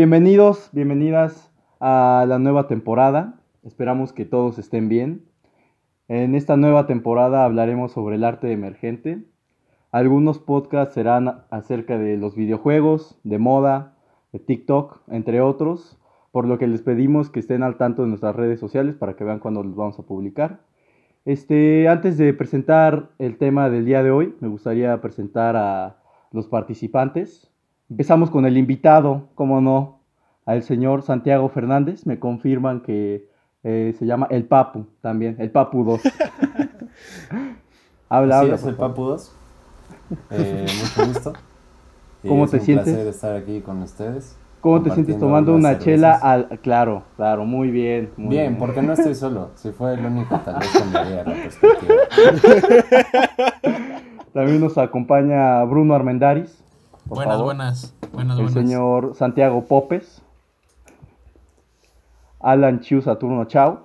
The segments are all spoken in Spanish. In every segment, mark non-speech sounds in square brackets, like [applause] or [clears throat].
Bienvenidos, bienvenidas a la nueva temporada. Esperamos que todos estén bien. En esta nueva temporada hablaremos sobre el arte emergente. Algunos podcasts serán acerca de los videojuegos, de moda, de TikTok, entre otros, por lo que les pedimos que estén al tanto de nuestras redes sociales para que vean cuándo los vamos a publicar. Este, antes de presentar el tema del día de hoy, me gustaría presentar a los participantes. Empezamos con el invitado, como no, al señor Santiago Fernández. Me confirman que eh, se llama El Papu también, El Papu 2. [laughs] habla, habla. es el Papu 2. Eh, mucho gusto. [laughs] ¿Cómo te sientes? Es un placer estar aquí con ustedes. ¿Cómo te sientes tomando una, chela? Al... Claro, claro, muy bien. bien, porque no estoy solo. Si fue el único, tal vez cambiaría la perspectiva. [laughs] También nos acompaña Bruno Armendaris. Buenas, buenas, buenas, El señor Santiago Popes. Alan Chiu Saturno Chao.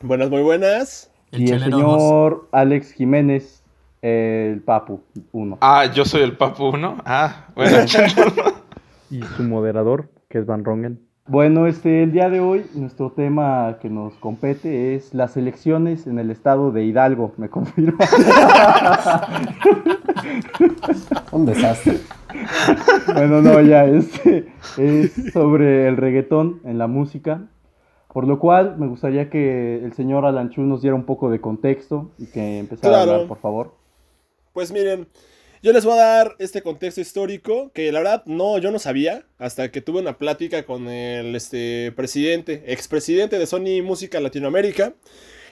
Buenas, muy buenas. y el señor Alex Jiménez, el Papu 1. Ah, yo soy el Papu 1. Ah, bueno. [laughs] y su moderador, que es Van Rongen. Bueno, este, el día de hoy nuestro tema que nos compete es las elecciones en el estado de Hidalgo, me confirma. [laughs] Un desastre. Bueno, no, ya, este es sobre el reggaetón en la música. Por lo cual, me gustaría que el señor Alanchu nos diera un poco de contexto y que empezara a hablar, por favor. Pues miren, yo les voy a dar este contexto histórico que la verdad no, yo no sabía hasta que tuve una plática con el este, presidente, expresidente de Sony Música Latinoamérica.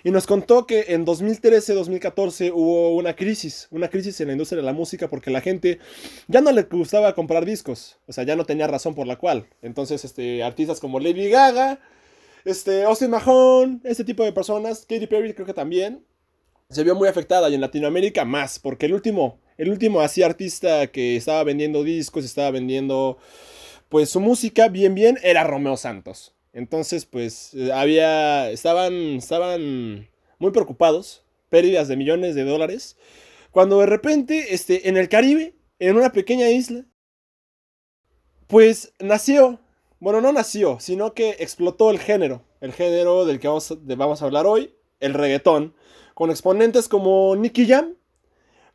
Y nos contó que en 2013-2014 hubo una crisis, una crisis en la industria de la música porque la gente ya no le gustaba comprar discos, o sea, ya no tenía razón por la cual. Entonces, este, artistas como Lady Gaga, este, Austin Mahone, este tipo de personas, Katy Perry creo que también, se vio muy afectada y en Latinoamérica más, porque el último, el último así artista que estaba vendiendo discos, estaba vendiendo pues su música bien bien era Romeo Santos. Entonces pues eh, había, estaban, estaban muy preocupados, pérdidas de millones de dólares, cuando de repente este, en el Caribe, en una pequeña isla, pues nació bueno, no nació, sino que explotó el género. El género del que vamos, vamos a hablar hoy, el reggaetón. Con exponentes como Nicky Jam,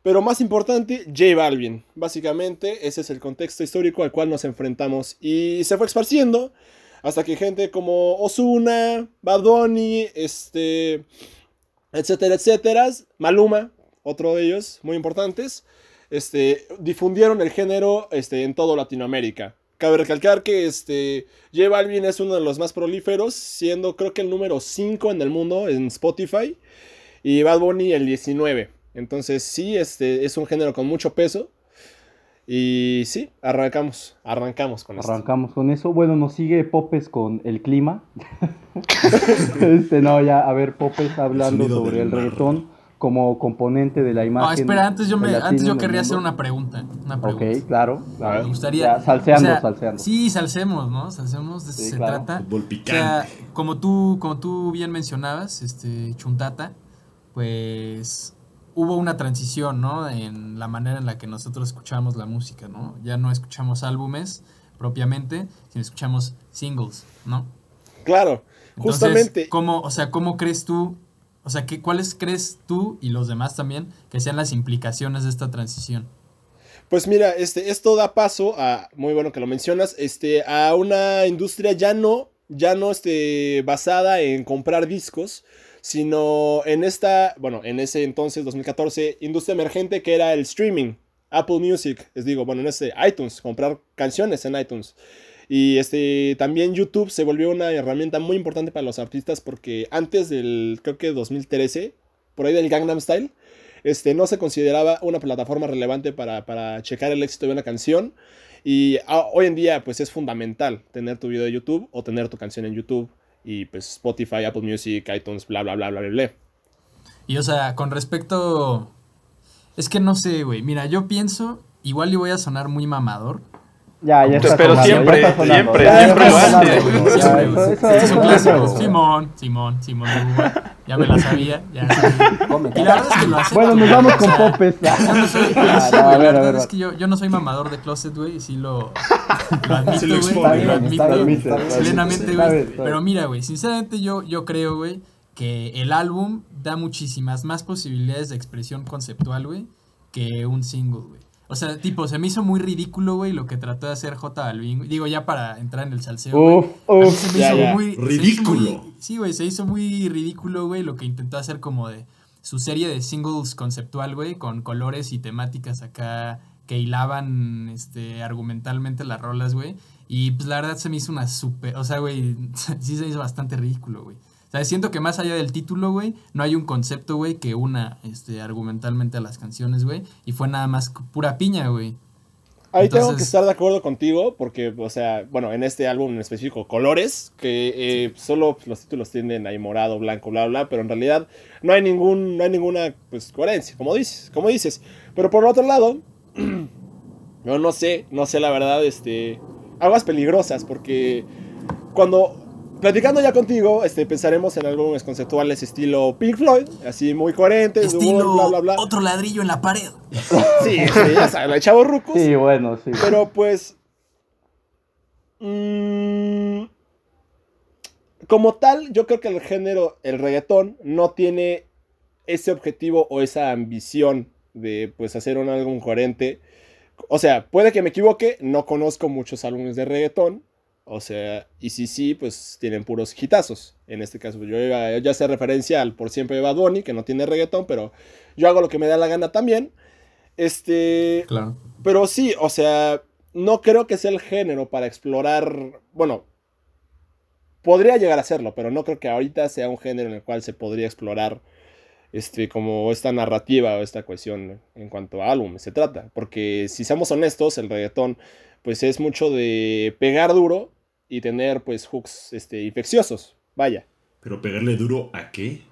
pero más importante, J Balvin. Básicamente, ese es el contexto histórico al cual nos enfrentamos. Y se fue esparciendo hasta que gente como Osuna, Bad Bunny, este, etcétera, etcétera, Maluma, otro de ellos, muy importantes, este, difundieron el género este, en toda Latinoamérica. Cabe recalcar que este, J Balvin es uno de los más prolíferos, siendo creo que el número 5 en el mundo en Spotify y Bad Bunny el 19. Entonces sí, este, es un género con mucho peso. Y sí, arrancamos, arrancamos con eso. Arrancamos con eso. Bueno, nos sigue Popes con el clima. [laughs] este, no, ya, a ver, Popes hablando sobre el reggaetón como componente de la imagen. No, espera, antes yo, me, antes yo querría hacer una pregunta, una pregunta. Ok, claro. Me gustaría. salseando, salseando. Sí, salsemos, ¿no? Salsemos, de eso se trata. O sea, como tú, como tú bien mencionabas, este, Chuntata, pues hubo una transición, ¿no? En la manera en la que nosotros escuchamos la música, ¿no? Ya no escuchamos álbumes propiamente, sino escuchamos singles, ¿no? Claro, justamente. ¿cómo, o sea, ¿cómo crees tú o sea, ¿qué, ¿cuáles crees tú y los demás también que sean las implicaciones de esta transición? Pues mira, este, esto da paso a, muy bueno que lo mencionas, este, a una industria ya no, ya no este, basada en comprar discos, sino en esta, bueno, en ese entonces, 2014, industria emergente que era el streaming, Apple Music, les digo, bueno, en ese iTunes, comprar canciones en iTunes. Y este, también YouTube se volvió una herramienta muy importante para los artistas porque antes del, creo que 2013, por ahí del Gangnam Style, este, no se consideraba una plataforma relevante para, checar el éxito de una canción. Y ah, hoy en día, pues es fundamental tener tu video de YouTube o tener tu canción en YouTube. Y pues Spotify, Apple Music, iTunes, bla, bla, bla, bla, bla. Y o sea, con respecto... Es que no sé, güey. Mira, yo pienso, igual y voy a sonar muy mamador, Ya, ya está Pero siempre, siempre, siempre lo hace. Simón, Simón, Simón Ya me la sabía. Ya. Y la verdad es que lo hace. Bueno, nos vamos con popes. Yo no [laughs] soy, la verdad es que yo, yo no soy mamador de closet, güey, y sí lo, lo admito, güey. Lo admito plenamente, güey. Pero mira, güey, sinceramente yo, yo creo, güey, que el álbum da muchísimas más posibilidades de expresión conceptual, güey, que un single, güey. O sea, tipo, se me hizo muy ridículo, güey, lo que trató de hacer J Balvin. Digo, ya para entrar en el salseo. Uf, uf, se me hizo muy. Ridículo. sí, güey, se hizo muy ridículo, güey, lo que intentó hacer como de su serie de singles conceptual, güey, con colores y temáticas acá que hilaban este, argumentalmente las rolas, güey. Y pues la verdad se me hizo una súper. O sea, güey, [laughs] sí se hizo bastante ridículo, güey. O sea, siento que más allá del título, güey, no hay un concepto, güey, que una este, argumentalmente a las canciones, güey. Y fue nada más pura piña, güey. Ahí tengo que estar de acuerdo contigo, porque, o sea, bueno, en este álbum en específico, Colores, que eh, solo los títulos tienden ahí morado, blanco, bla, bla, pero en realidad no hay, ningún, no hay ninguna pues, coherencia, como dices, como dices. Pero por otro lado, [clears throat] yo no sé, no sé la verdad, este, aguas peligrosas, porque cuando platicando ya contigo, este, pensaremos en álbumes conceptuales estilo Pink Floyd, así muy coherente, estilo bla, bla, bla. otro ladrillo en la pared. [laughs] Sí, sí ya sabes, la chavo rucos. Sí, bueno, sí. Pero pues. Mmm, como tal, yo creo que el género, el reggaetón, no tiene ese objetivo o esa ambición de pues hacer un álbum coherente. O sea, puede que me equivoque, no conozco muchos álbumes de reggaetón, o sea, y si sí, pues tienen puros hitazos. En este caso, yo ya sé referencia al Por Siempre de Bad Bunny, que no tiene reggaetón, pero yo hago lo que me da la gana también. Este. Claro. Pero sí, o sea, no creo que sea el género para explorar. Bueno, podría llegar a serlo, pero no creo que ahorita sea un género en el cual se podría explorar este, como esta narrativa o esta cuestión en cuanto a álbum se trata. Porque si somos honestos, el reggaetón pues es mucho de pegar duro y tener pues hooks este, infecciosos. Vaya. ¿Pero pegarle duro a qué?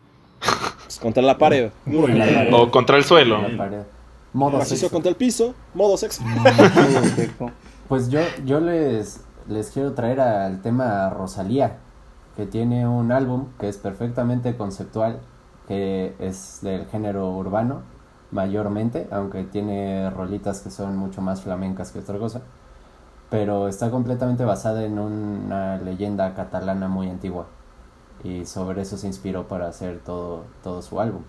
Pues contra la pared. O contra el suelo. Modo sexo. contra el piso, modo [laughs] sexo. pues yo, yo les, les quiero traer al tema Rosalía, que tiene un álbum que es perfectamente conceptual, que es del género urbano, mayormente, aunque tiene rolitas que son mucho más flamencas que otra cosa pero está completamente basada en una leyenda catalana muy antigua y sobre eso se inspiró para hacer todo, todo su álbum.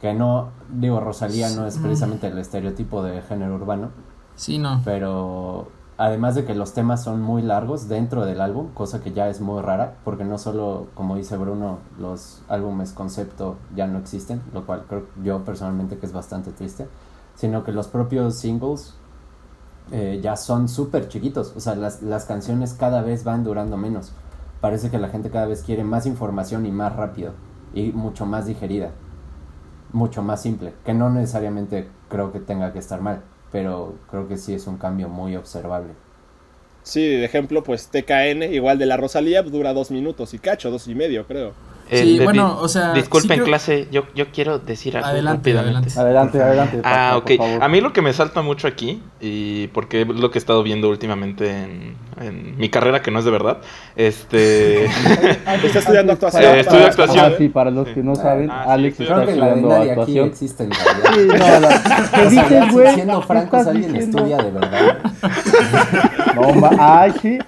Que no, digo, Rosalía no es precisamente el estereotipo de género urbano. Sí, no. Pero además de que los temas son muy largos dentro del álbum, cosa que ya es muy rara, porque no solo, como dice Bruno, los álbumes concepto ya no existen, lo cual creo yo personalmente que es bastante triste, sino que los propios singles eh, ya son súper chiquitos. O sea, las, las canciones cada vez van durando menos. Parece que la gente cada vez quiere más información y más rápido. Y mucho más digerida. Mucho más simple. Que no necesariamente creo que tenga que estar mal. Pero creo que sí es un cambio muy observable. Sí, de ejemplo, pues TKN, igual de la Rosalía, dura dos minutos y cacho, dos y medio, creo. Sí, bueno, o sea. Disculpen, clase, yo, yo quiero decir algo adelante, rápidamente. Adelante, adelante. ah, ok. A mí lo que me salta mucho aquí, y porque es lo que he estado viendo últimamente en, en mi carrera, que no es de verdad, este. [laughs] [laughs] está estudiando actuación. Eh, estudio actuación. Ah, sí, para los que no saben, ah, Alex está estudiando actuación. Aquí existe en sí, no, la... [laughs] ¿Qué dices, güey? Siendo francos, alguien estudia de verdad. no, ay, sí.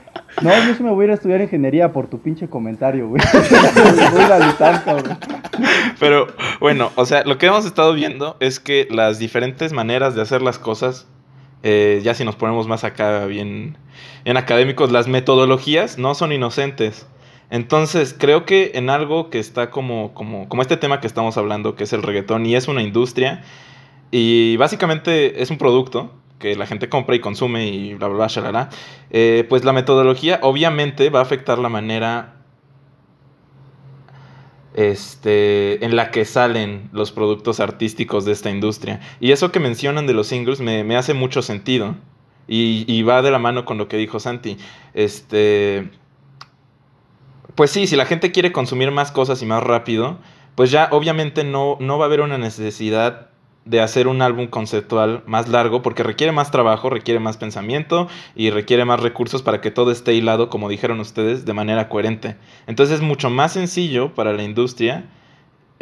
No, yo sí me voy a ir a estudiar ingeniería por tu pinche comentario, güey. [laughs] Pero bueno, o sea, lo que hemos estado viendo es que las diferentes maneras de hacer las cosas, eh, ya si nos ponemos más acá bien, en académicos, las metodologías no son inocentes. Entonces, creo que en algo que está como, como, como este tema que estamos hablando, que es el reggaetón, y es una industria, y básicamente es un producto, que la gente compra y consume y bla, bla, bla, shalala, eh, pues la metodología obviamente va a afectar la manera este, en la que salen los productos artísticos de esta industria. Y eso que mencionan de los singles me, hace mucho sentido. Y, va de la mano con lo que dijo Santi. Este. Pues sí, si la gente quiere consumir más cosas y más rápido, pues ya obviamente no, no va a haber una necesidad de hacer un álbum conceptual más largo porque requiere más trabajo, requiere más pensamiento y requiere más recursos para que todo esté hilado, como dijeron ustedes, de manera coherente. Entonces es mucho más sencillo para la industria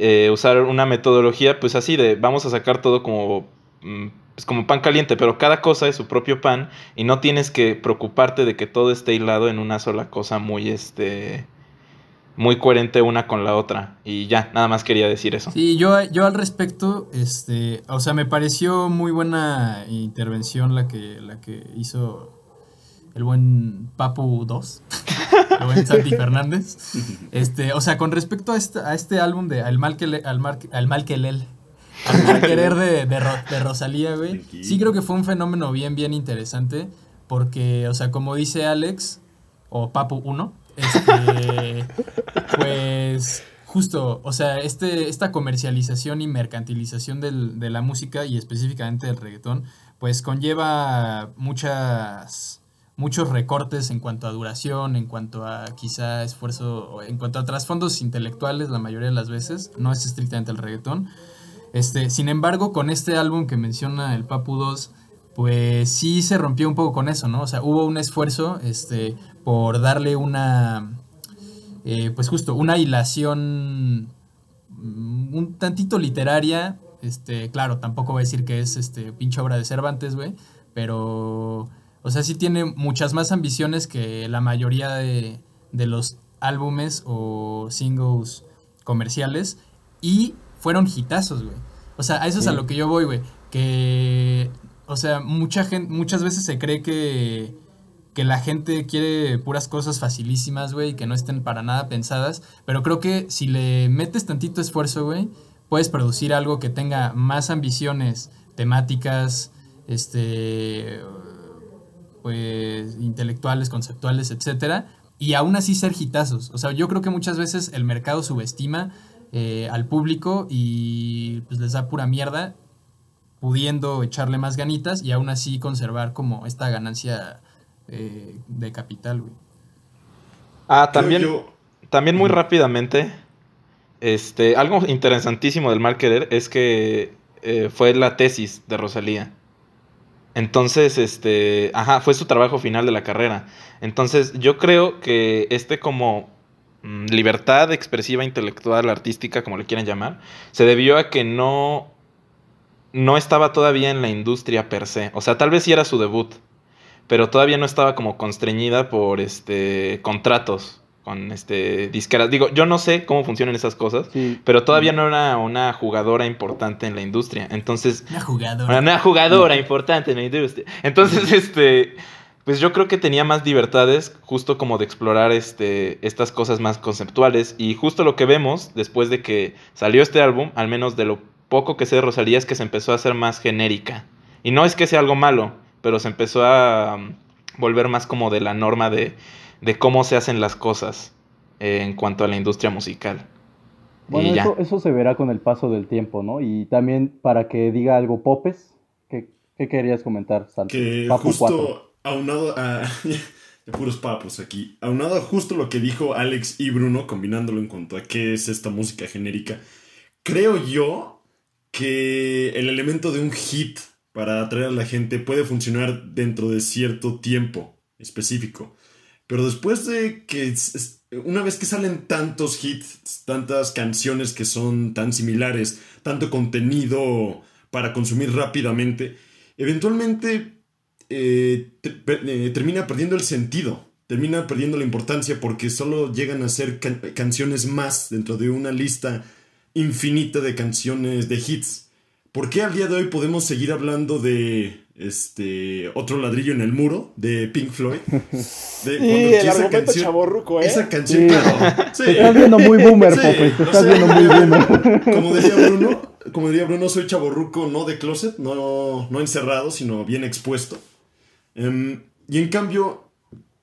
eh, usar una metodología pues así de vamos a sacar todo como, mm, pues, como pan caliente, pero cada cosa es su propio pan y no tienes que preocuparte de que todo esté hilado en una sola cosa muy este muy coherente una con la otra. Y ya, nada más quería decir eso. Sí, yo, yo al respecto, este, o sea, me pareció muy buena intervención la que, la que hizo el buen Papu 2, [laughs] el buen Santi Fernández. Este, o sea, con respecto a este, a este álbum de Al mal que le, al, al mal que lel, al mal querer de, de, Rosalía, güey. Sí creo que fue un fenómeno bien, bien interesante. Porque, o sea, como dice Alex, o Papu 1, este, pues justo, o sea, este, esta comercialización y mercantilización de la música y específicamente del reggaetón, pues conlleva muchas, muchos recortes en cuanto a duración, en cuanto a quizá esfuerzo, en cuanto a trasfondos intelectuales la mayoría de las veces, no es estrictamente el reggaetón. Este, sin embargo, con este álbum que menciona el Papu 2, pues sí se rompió un poco con eso, ¿no? O sea, hubo un esfuerzo este, por darle una, eh, pues justo, una hilación mm, un tantito literaria. Este, claro, tampoco voy a decir que es este pinche obra de Cervantes, güey, pero, o sea, sí tiene muchas más ambiciones que la mayoría de, de los álbumes o singles comerciales y fueron hitazos, güey. O sea, a eso es a lo que yo voy, güey. Que o sea, mucha gente, muchas veces se cree que, que la gente quiere puras cosas facilísimas, güey, que no estén para nada pensadas. Pero creo que si le metes tantito esfuerzo, güey, puedes producir algo que tenga más ambiciones temáticas, este, pues, intelectuales, conceptuales, etcétera, y aún así ser hitazos. O sea, yo creo que muchas veces el mercado subestima eh, al público y pues les da pura mierda pudiendo echarle más ganitas y aún así conservar como esta ganancia eh, de capital, güey. Ah, también, también muy rápidamente, este, algo interesantísimo del mal querer es que eh, fue la tesis de Rosalía. Entonces, este, ajá, fue su trabajo final de la carrera. Entonces, yo creo que este como mm, libertad expresiva, intelectual, artística, como le quieran llamar, se debió a que no no estaba todavía en la industria per se. O sea, tal vez sí era su debut, pero todavía no estaba como constreñida por este contratos con este disqueras. Digo, yo no sé cómo funcionan esas cosas, pero todavía no era una jugadora importante en la industria. Entonces, una jugadora. Una jugadora importante en la industria. Entonces, este pues yo creo que tenía más libertades justo como de explorar este, estas cosas más conceptuales y justo lo que vemos después de que salió este álbum, al menos de lo poco que sé de Rosalía es que se empezó a hacer más genérica. Y no es que sea algo malo, pero se empezó a um, volver más como de la norma de, cómo se hacen las cosas eh, en cuanto a la industria musical. Bueno, eso, eso, se verá con el paso del tiempo, ¿no? Y también para que diga algo Popes, ¿qué, querías comentar, Santi? Que justo aunado a... [laughs] de puros papos aquí. Aunado a justo lo que dijo Alex y Bruno, combinándolo en cuanto a qué es esta música genérica, creo yo que el elemento de un hit para atraer a la gente puede funcionar dentro de cierto tiempo específico. Pero después de que, una vez que salen tantos hits, tantas canciones que son tan similares, tanto contenido para consumir rápidamente, eventualmente eh, eh, termina perdiendo el sentido, termina perdiendo la importancia porque solo llegan a ser canciones más dentro de una lista infinita de canciones, de hits. ¿Por qué al día de hoy podemos seguir hablando de este otro ladrillo en el muro de Pink Floyd? [laughs] De, sí, el esa canción, chaborruco, ¿eh? Esa canción, claro. [laughs] Sí. Te estás viendo muy boomer, sí, Te estás viendo muy boomer. [laughs] Como decía Bruno, como diría Bruno, soy chaborruco no de closet, no, no encerrado, sino bien expuesto. Em, y en cambio,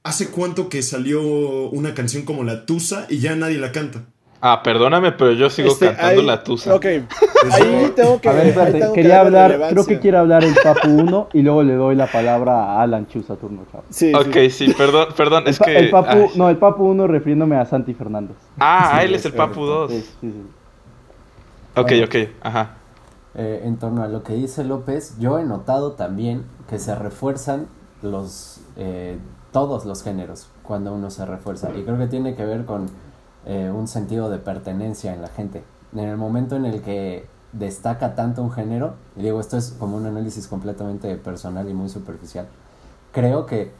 ¿hace cuánto que salió una canción como La Tusa y ya nadie la canta? Ah, perdóname, pero yo sigo este, cantando la tusa. Ok, [laughs] ahí tengo que. A ver, espérate, quería hablar, creo que quiere hablar el Papu 1 y luego le doy la palabra a Alan Chusa turno, chavo. Sí, ok, sí, perdón, perdón, es que. El Papu, no, el Papu 1 refiriéndome a Santi Fernández. Ah, él es el Papu 2. Sí, sí, sí. Ok, ok, ajá. eh, en torno a lo que dice López, yo he notado también que se refuerzan los eh, todos los géneros cuando uno se refuerza. Y creo que tiene que ver con eh, un sentido de pertenencia en la gente. En el momento en el que destaca tanto un género, y digo, esto es como un análisis completamente personal y muy superficial, creo que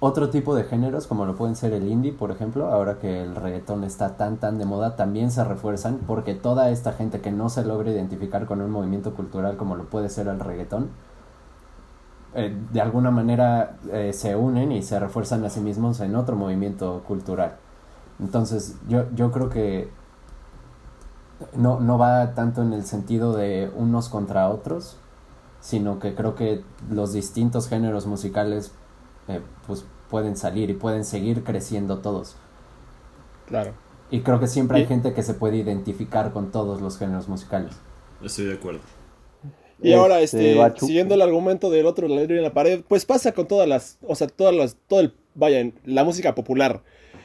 otro tipo de géneros, como lo pueden ser el indie, por ejemplo, ahora que el reggaetón está tan tan de moda, también se refuerzan porque toda esta gente que no se logra identificar con un movimiento cultural como lo puede ser el reggaetón, eh, de alguna manera eh, se unen y se refuerzan a sí mismos en otro movimiento cultural. Entonces, yo, yo creo que no, no va tanto en el sentido de unos contra otros, sino que creo que los distintos géneros musicales eh, pues pueden salir y pueden seguir creciendo todos. Claro. Y creo que siempre hay gente que se puede identificar con todos los géneros musicales. Estoy de acuerdo. Y ahora, este, siguiendo el argumento del otro la en la pared, pues pasa con todas las, o sea, todas las, todo el, vaya, la música popular.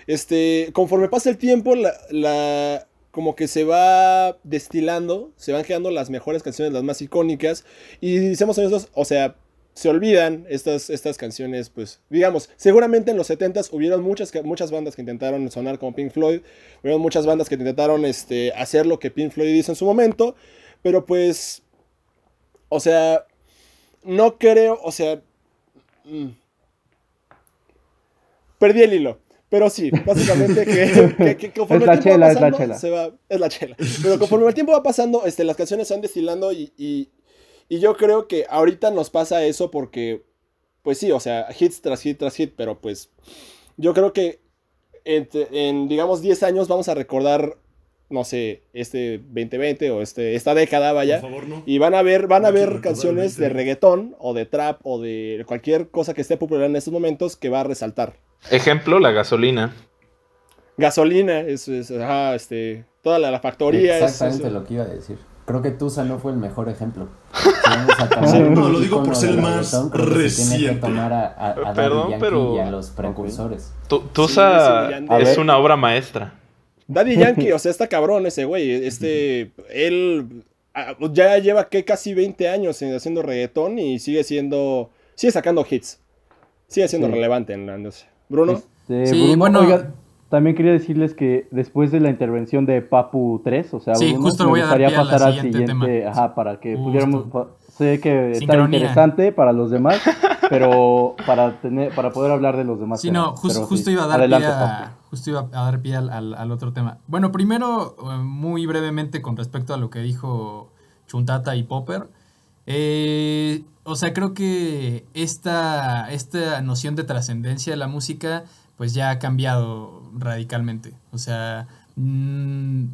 Este, conforme pasa el tiempo, la, la, como que se va destilando, se van quedando las mejores canciones, las más icónicas, y seamos honestos, o sea, se olvidan estas, estas canciones, pues, digamos, seguramente en los 70s hubieron muchas, muchas bandas que intentaron sonar como Pink Floyd, hubieron muchas bandas que intentaron este, hacer lo que Pink Floyd hizo en su momento, pero pues, o sea, no creo, o sea, mm, perdí el hilo. Pero sí, [laughs] básicamente que, conforme el tiempo va pasando, se va, es la chela. Pero conforme el tiempo va pasando, este, las canciones se van destilando y, y yo creo que ahorita nos pasa eso porque, pues sí, o sea, hits tras hit tras hit, pero pues yo creo que en, digamos, 10 años vamos a recordar, no sé, este 2020 o este, esta década, vaya. Por favor, no. Y van a ver, van a ver canciones de reggaetón o de trap o de cualquier cosa que esté popular en estos momentos que va a resaltar. Ejemplo, la gasolina. Gasolina, es, es este, toda la, factoría. Exactamente lo que iba a decir. Creo que Tusa no fue el mejor ejemplo. no, lo digo por ser el más reciente. tomar a, Perdón, pero... y a los precursores. Tusa es una obra maestra. Daddy [laughs] Yankee, o sea, está cabrón ese güey. Este, él ah, ya lleva que casi 20 años haciendo reggaetón y sigue siendo, sigue sacando hits. Sigue siendo relevante en la industria. Bruno. sí, bueno, también quería decirles que después de la intervención de Papu 3, o sea, sí, justo me gustaría pasar al siguiente, ajá, para que pudiéramos sé que está interesante para los demás, [laughs] pero para tener para poder hablar de los demás. Sí, no, justo iba a dar pie a, justo iba a dar pie al, otro tema. Bueno, primero eh, muy brevemente con respecto a lo que dijo Chuntata y Popper. Eh, o sea, creo que esta, esta noción de trascendencia de la música pues ya ha cambiado radicalmente. O sea, mm,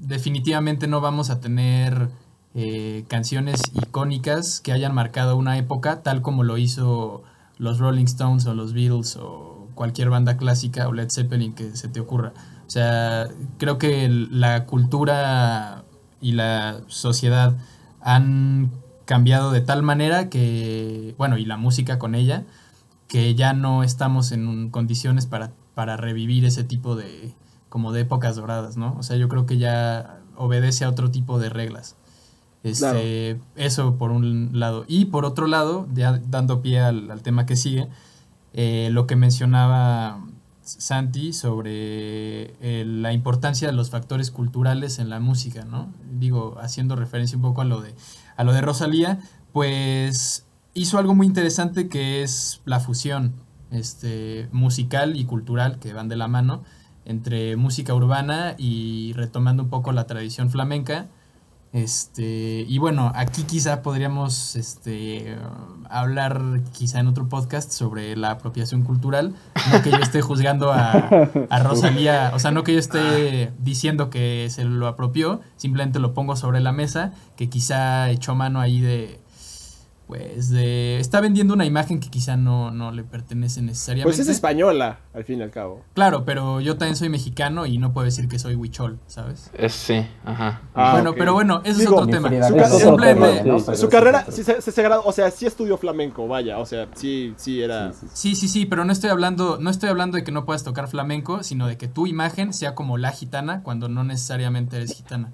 definitivamente no vamos a tener eh, canciones icónicas que hayan marcado una época, tal como lo hizo los Rolling Stones o los Beatles o cualquier banda clásica o Led Zeppelin que se te ocurra. O sea, creo que la cultura y la sociedad han cambiado de tal manera que, bueno, y la música con ella, que ya no estamos en condiciones para, para revivir ese tipo de, como de épocas doradas, ¿no? O sea, yo creo que ya obedece a otro tipo de reglas. Este, Eso por un lado. Y por otro lado, ya dando pie al, tema que sigue, eh, lo que mencionaba Santi sobre eh, la importancia de los factores culturales en la música, ¿no? Digo, haciendo referencia un poco a lo de, a lo de Rosalía, pues hizo algo muy interesante que es la fusión este, musical y cultural que van de la mano entre música urbana y retomando un poco la tradición flamenca. Este, y bueno, aquí quizá podríamos este, hablar quizá en otro podcast sobre la apropiación cultural. No que yo esté juzgando a, a Rosalía, o sea, no que yo esté diciendo que se lo apropió, simplemente lo pongo sobre la mesa, que quizá echó mano ahí de, pues de, está vendiendo una imagen que quizá no, no le pertenece necesariamente. Pues es española, al fin y al cabo. Claro, pero yo también soy mexicano y no puedo decir que soy huichol, ¿sabes? Es, sí, ajá. Ah, bueno, pero bueno, eso es otro tema. Su, carrera, sí, se, se, o sea, sí estudió flamenco, vaya, o sea, sí, sí era... Sí, sí, sí, pero no estoy hablando, no estoy hablando de que no puedas tocar flamenco, sino de que tu imagen sea como la gitana cuando no necesariamente eres gitana.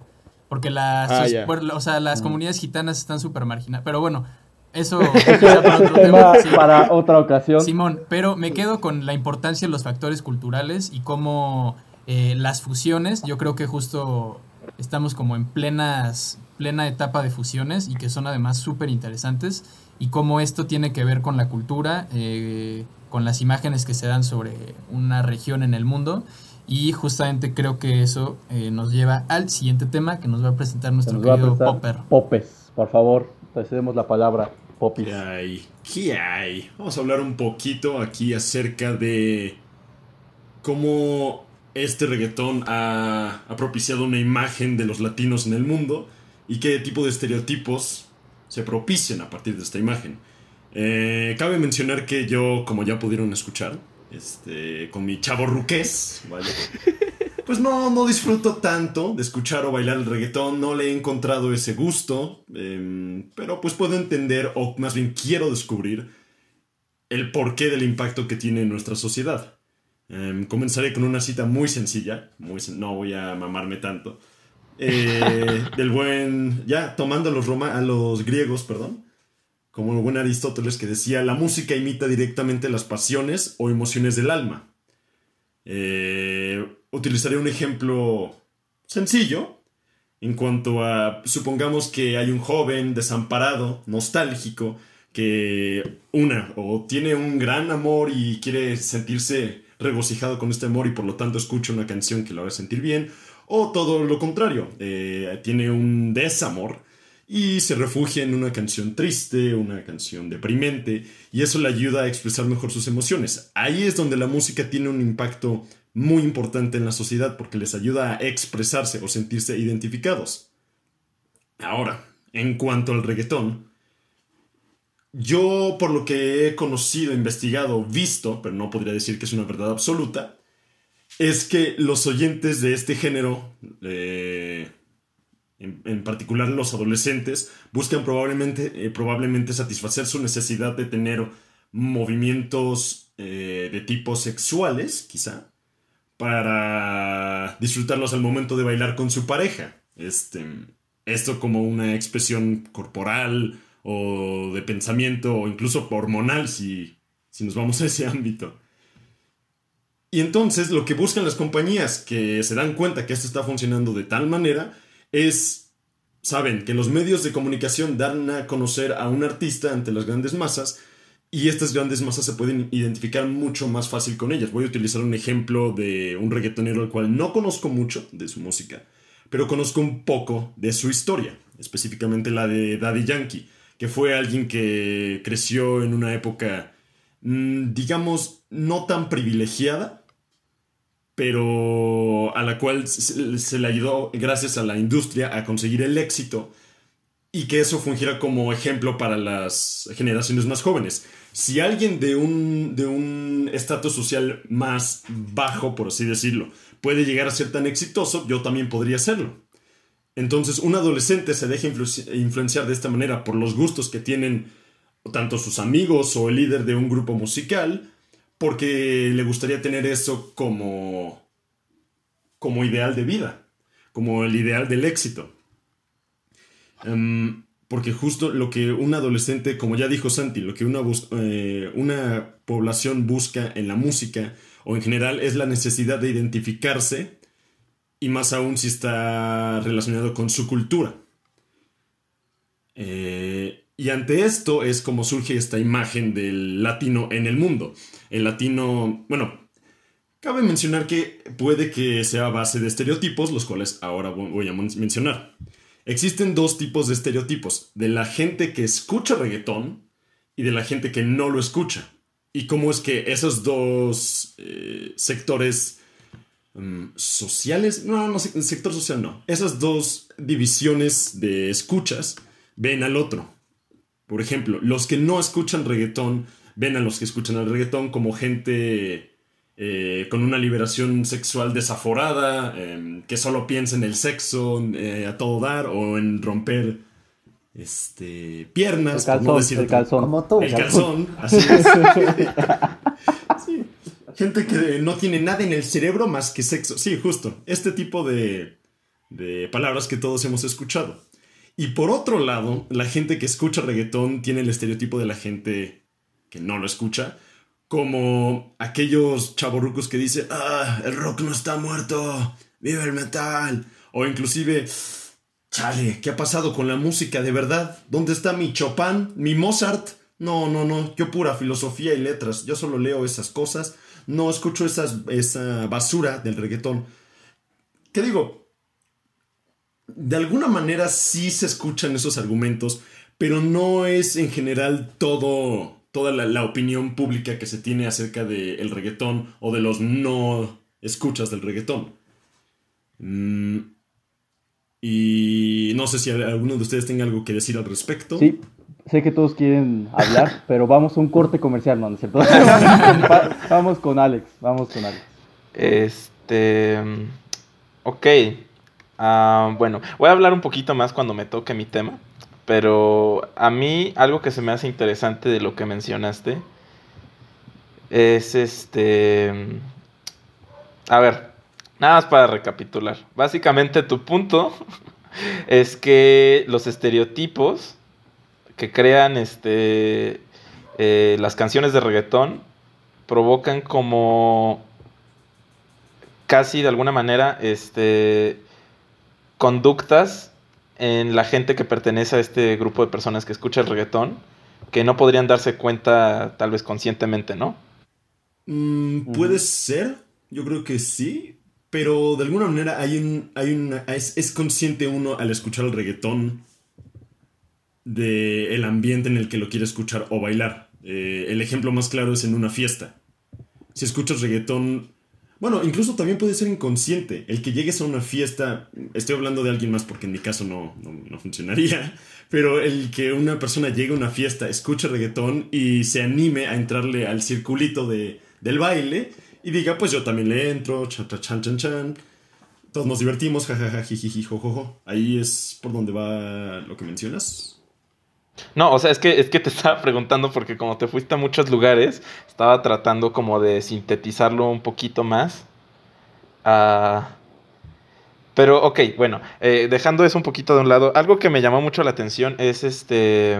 porque las, Ah, por- o sea, las Mm. comunidades gitanas están súper marginadas. Pero bueno, eso [laughs] para otro tema sí. para otra ocasión. Simón, pero me quedo con la importancia de los factores culturales y cómo eh, las fusiones, yo creo que justo estamos como en plenas, plena etapa de fusiones y que son además súper interesantes y cómo esto tiene que ver con la cultura, eh, con las imágenes que se dan sobre una región en el mundo y justamente creo que eso eh, nos lleva al siguiente tema que nos va a presentar nuestro a querido Popper. Popes, por favor, te cedemos la palabra, Popis. ¿Qué hay? ¿Qué hay? Vamos a hablar un poquito aquí acerca de cómo este reggaetón ha, ha propiciado una imagen de los latinos en el mundo y qué tipo de estereotipos se propician a partir de esta imagen. Eh, cabe mencionar que yo, como ya pudieron escuchar, este, con mi chavo ruqués, ¿vale? [laughs] Pues no, no disfruto tanto de escuchar o bailar el reggaetón, no le he encontrado ese gusto, em, pero pues puedo entender, o más bien quiero descubrir, el porqué del impacto que tiene en nuestra sociedad. Em, comenzaré con una cita muy sencilla, muy sen- no voy a mamarme tanto, eh, [laughs] del buen, ya tomando a los, roma- a los griegos, perdón, como el buen Aristóteles que decía, la música imita directamente las pasiones o emociones del alma. Eh, utilizaré un ejemplo sencillo en cuanto a, supongamos que hay un joven desamparado, nostálgico, que una, o tiene un gran amor y quiere sentirse regocijado con este amor y por lo tanto escucha una canción que lo haga sentir bien, o todo lo contrario, eh, tiene un desamor y se refugia en una canción triste, una canción deprimente, y eso le ayuda a expresar mejor sus emociones. Ahí es donde la música tiene un impacto muy importante en la sociedad porque les ayuda a expresarse o sentirse identificados. Ahora, en cuanto al reggaetón, yo por lo que he conocido, investigado, visto, pero no podría decir que es una verdad absoluta, es que los oyentes de este género, eh, en, en particular los adolescentes, buscan probablemente, eh, probablemente satisfacer su necesidad de tener movimientos eh, de tipo sexuales, quizá, para disfrutarlos al momento de bailar con su pareja. Este, esto como una expresión corporal o de pensamiento o incluso hormonal si, si nos vamos a ese ámbito. Y entonces lo que buscan las compañías que se dan cuenta que esto está funcionando de tal manera es, saben, que los medios de comunicación dan a conocer a un artista ante las grandes masas y estas grandes masas se pueden identificar mucho más fácil con ellas. Voy a utilizar un ejemplo de un reggaetonero al cual no conozco mucho de su música, pero conozco un poco de su historia, específicamente la de Daddy Yankee, que fue alguien que creció en una época, mmm, digamos, no tan privilegiada, pero a la cual se, le ayudó gracias a la industria a conseguir el éxito y que eso fungiera como ejemplo para las generaciones más jóvenes. Si alguien de un de un estatus social más bajo, por así decirlo, puede llegar a ser tan exitoso, yo también podría serlo. Entonces, un adolescente se deja influ influenciar de esta manera por los gustos que tienen tanto sus amigos o el líder de un grupo musical, porque le gustaría tener eso como, como ideal de vida, como el ideal del éxito. Um, porque justo lo que un adolescente, como ya dijo Santi, lo que una, eh, una población busca en la música o en general es la necesidad de identificarse y más aún si está relacionado con su cultura. Eh, y ante esto es como surge esta imagen del latino en el mundo. El latino, bueno, cabe mencionar que puede que sea a base de estereotipos, los cuales ahora voy a mencionar. Existen dos tipos de estereotipos, de la gente que escucha reggaetón y de la gente que no lo escucha. Y cómo es que esos dos eh, sectores um, sociales, no, no, sector social no, esas dos divisiones de escuchas ven al otro. Por ejemplo, los que no escuchan reggaetón ven a los que escuchan el reggaetón como gente eh, con una liberación sexual desaforada, eh, que solo piensa en el sexo eh, a todo dar o en romper este, piernas, el calzón, por no decir el calzón. Como tú. El calzón, [laughs] así es. sí. Gente que no tiene nada en el cerebro más que sexo. Sí, justo. Este tipo de, de palabras que todos hemos escuchado. Y por otro lado, la gente que escucha reggaetón tiene el estereotipo de la gente que no lo escucha, como aquellos chavorrucos que dicen, ah, el rock no está muerto, vive el metal, o inclusive, chale, ¿qué ha pasado con la música de verdad? ¿Dónde está mi Chopin, mi Mozart? No, no, no, yo pura filosofía y letras, yo solo leo esas cosas, no escucho esas, esa basura del reggaetón. ¿Qué digo? De alguna manera sí se escuchan esos argumentos, pero no es en general todo, toda la, opinión pública que se tiene acerca del reggaetón o de los no escuchas del reggaetón. Mm, y no sé si alguno de ustedes tenga algo que decir al respecto. Sí, sé que todos quieren hablar, [laughs] pero vamos a un corte comercial, ¿no? cierto? [laughs] vamos con Alex, vamos con Alex. Este. Ok. Ah, bueno, voy a hablar un poquito más cuando me toque mi tema. Pero a mí algo que se me hace interesante de lo que mencionaste es este... A ver, nada más para recapitular. Básicamente tu punto [laughs] es que los estereotipos que crean este, eh, las canciones de reggaetón provocan como casi de alguna manera este, conductas en la gente que pertenece a este grupo de personas que escucha el reggaetón, que no podrían darse cuenta tal vez conscientemente, ¿no? Mm, puede ser, yo creo que sí, pero de alguna manera hay un, hay una, es, consciente uno al escuchar el reggaetón del el ambiente en el que lo quiere escuchar o bailar. Eh, el ejemplo más claro es en una fiesta. Si escuchas reggaetón bueno, incluso también puede ser inconsciente. El que llegues a una fiesta, estoy hablando de alguien más porque en mi caso no, no, funcionaría, [laughs] pero el que una persona llegue a una fiesta, escuche reggaetón y se anime a entrarle al circulito de, del baile y diga, pues yo también le entro, chan, chan, chan, chan. Todos nos divertimos, jajaja, jijiji, jojojo. Ahí es por donde va lo que mencionas. No, o sea, es que, es que te [laughs] estaba preguntando porque como te fuiste a muchos lugares, estaba tratando como de sintetizarlo un poquito más. Ah, pero, ok, bueno, eh, dejando eso un poquito de un lado, algo que me llamó mucho la atención es este...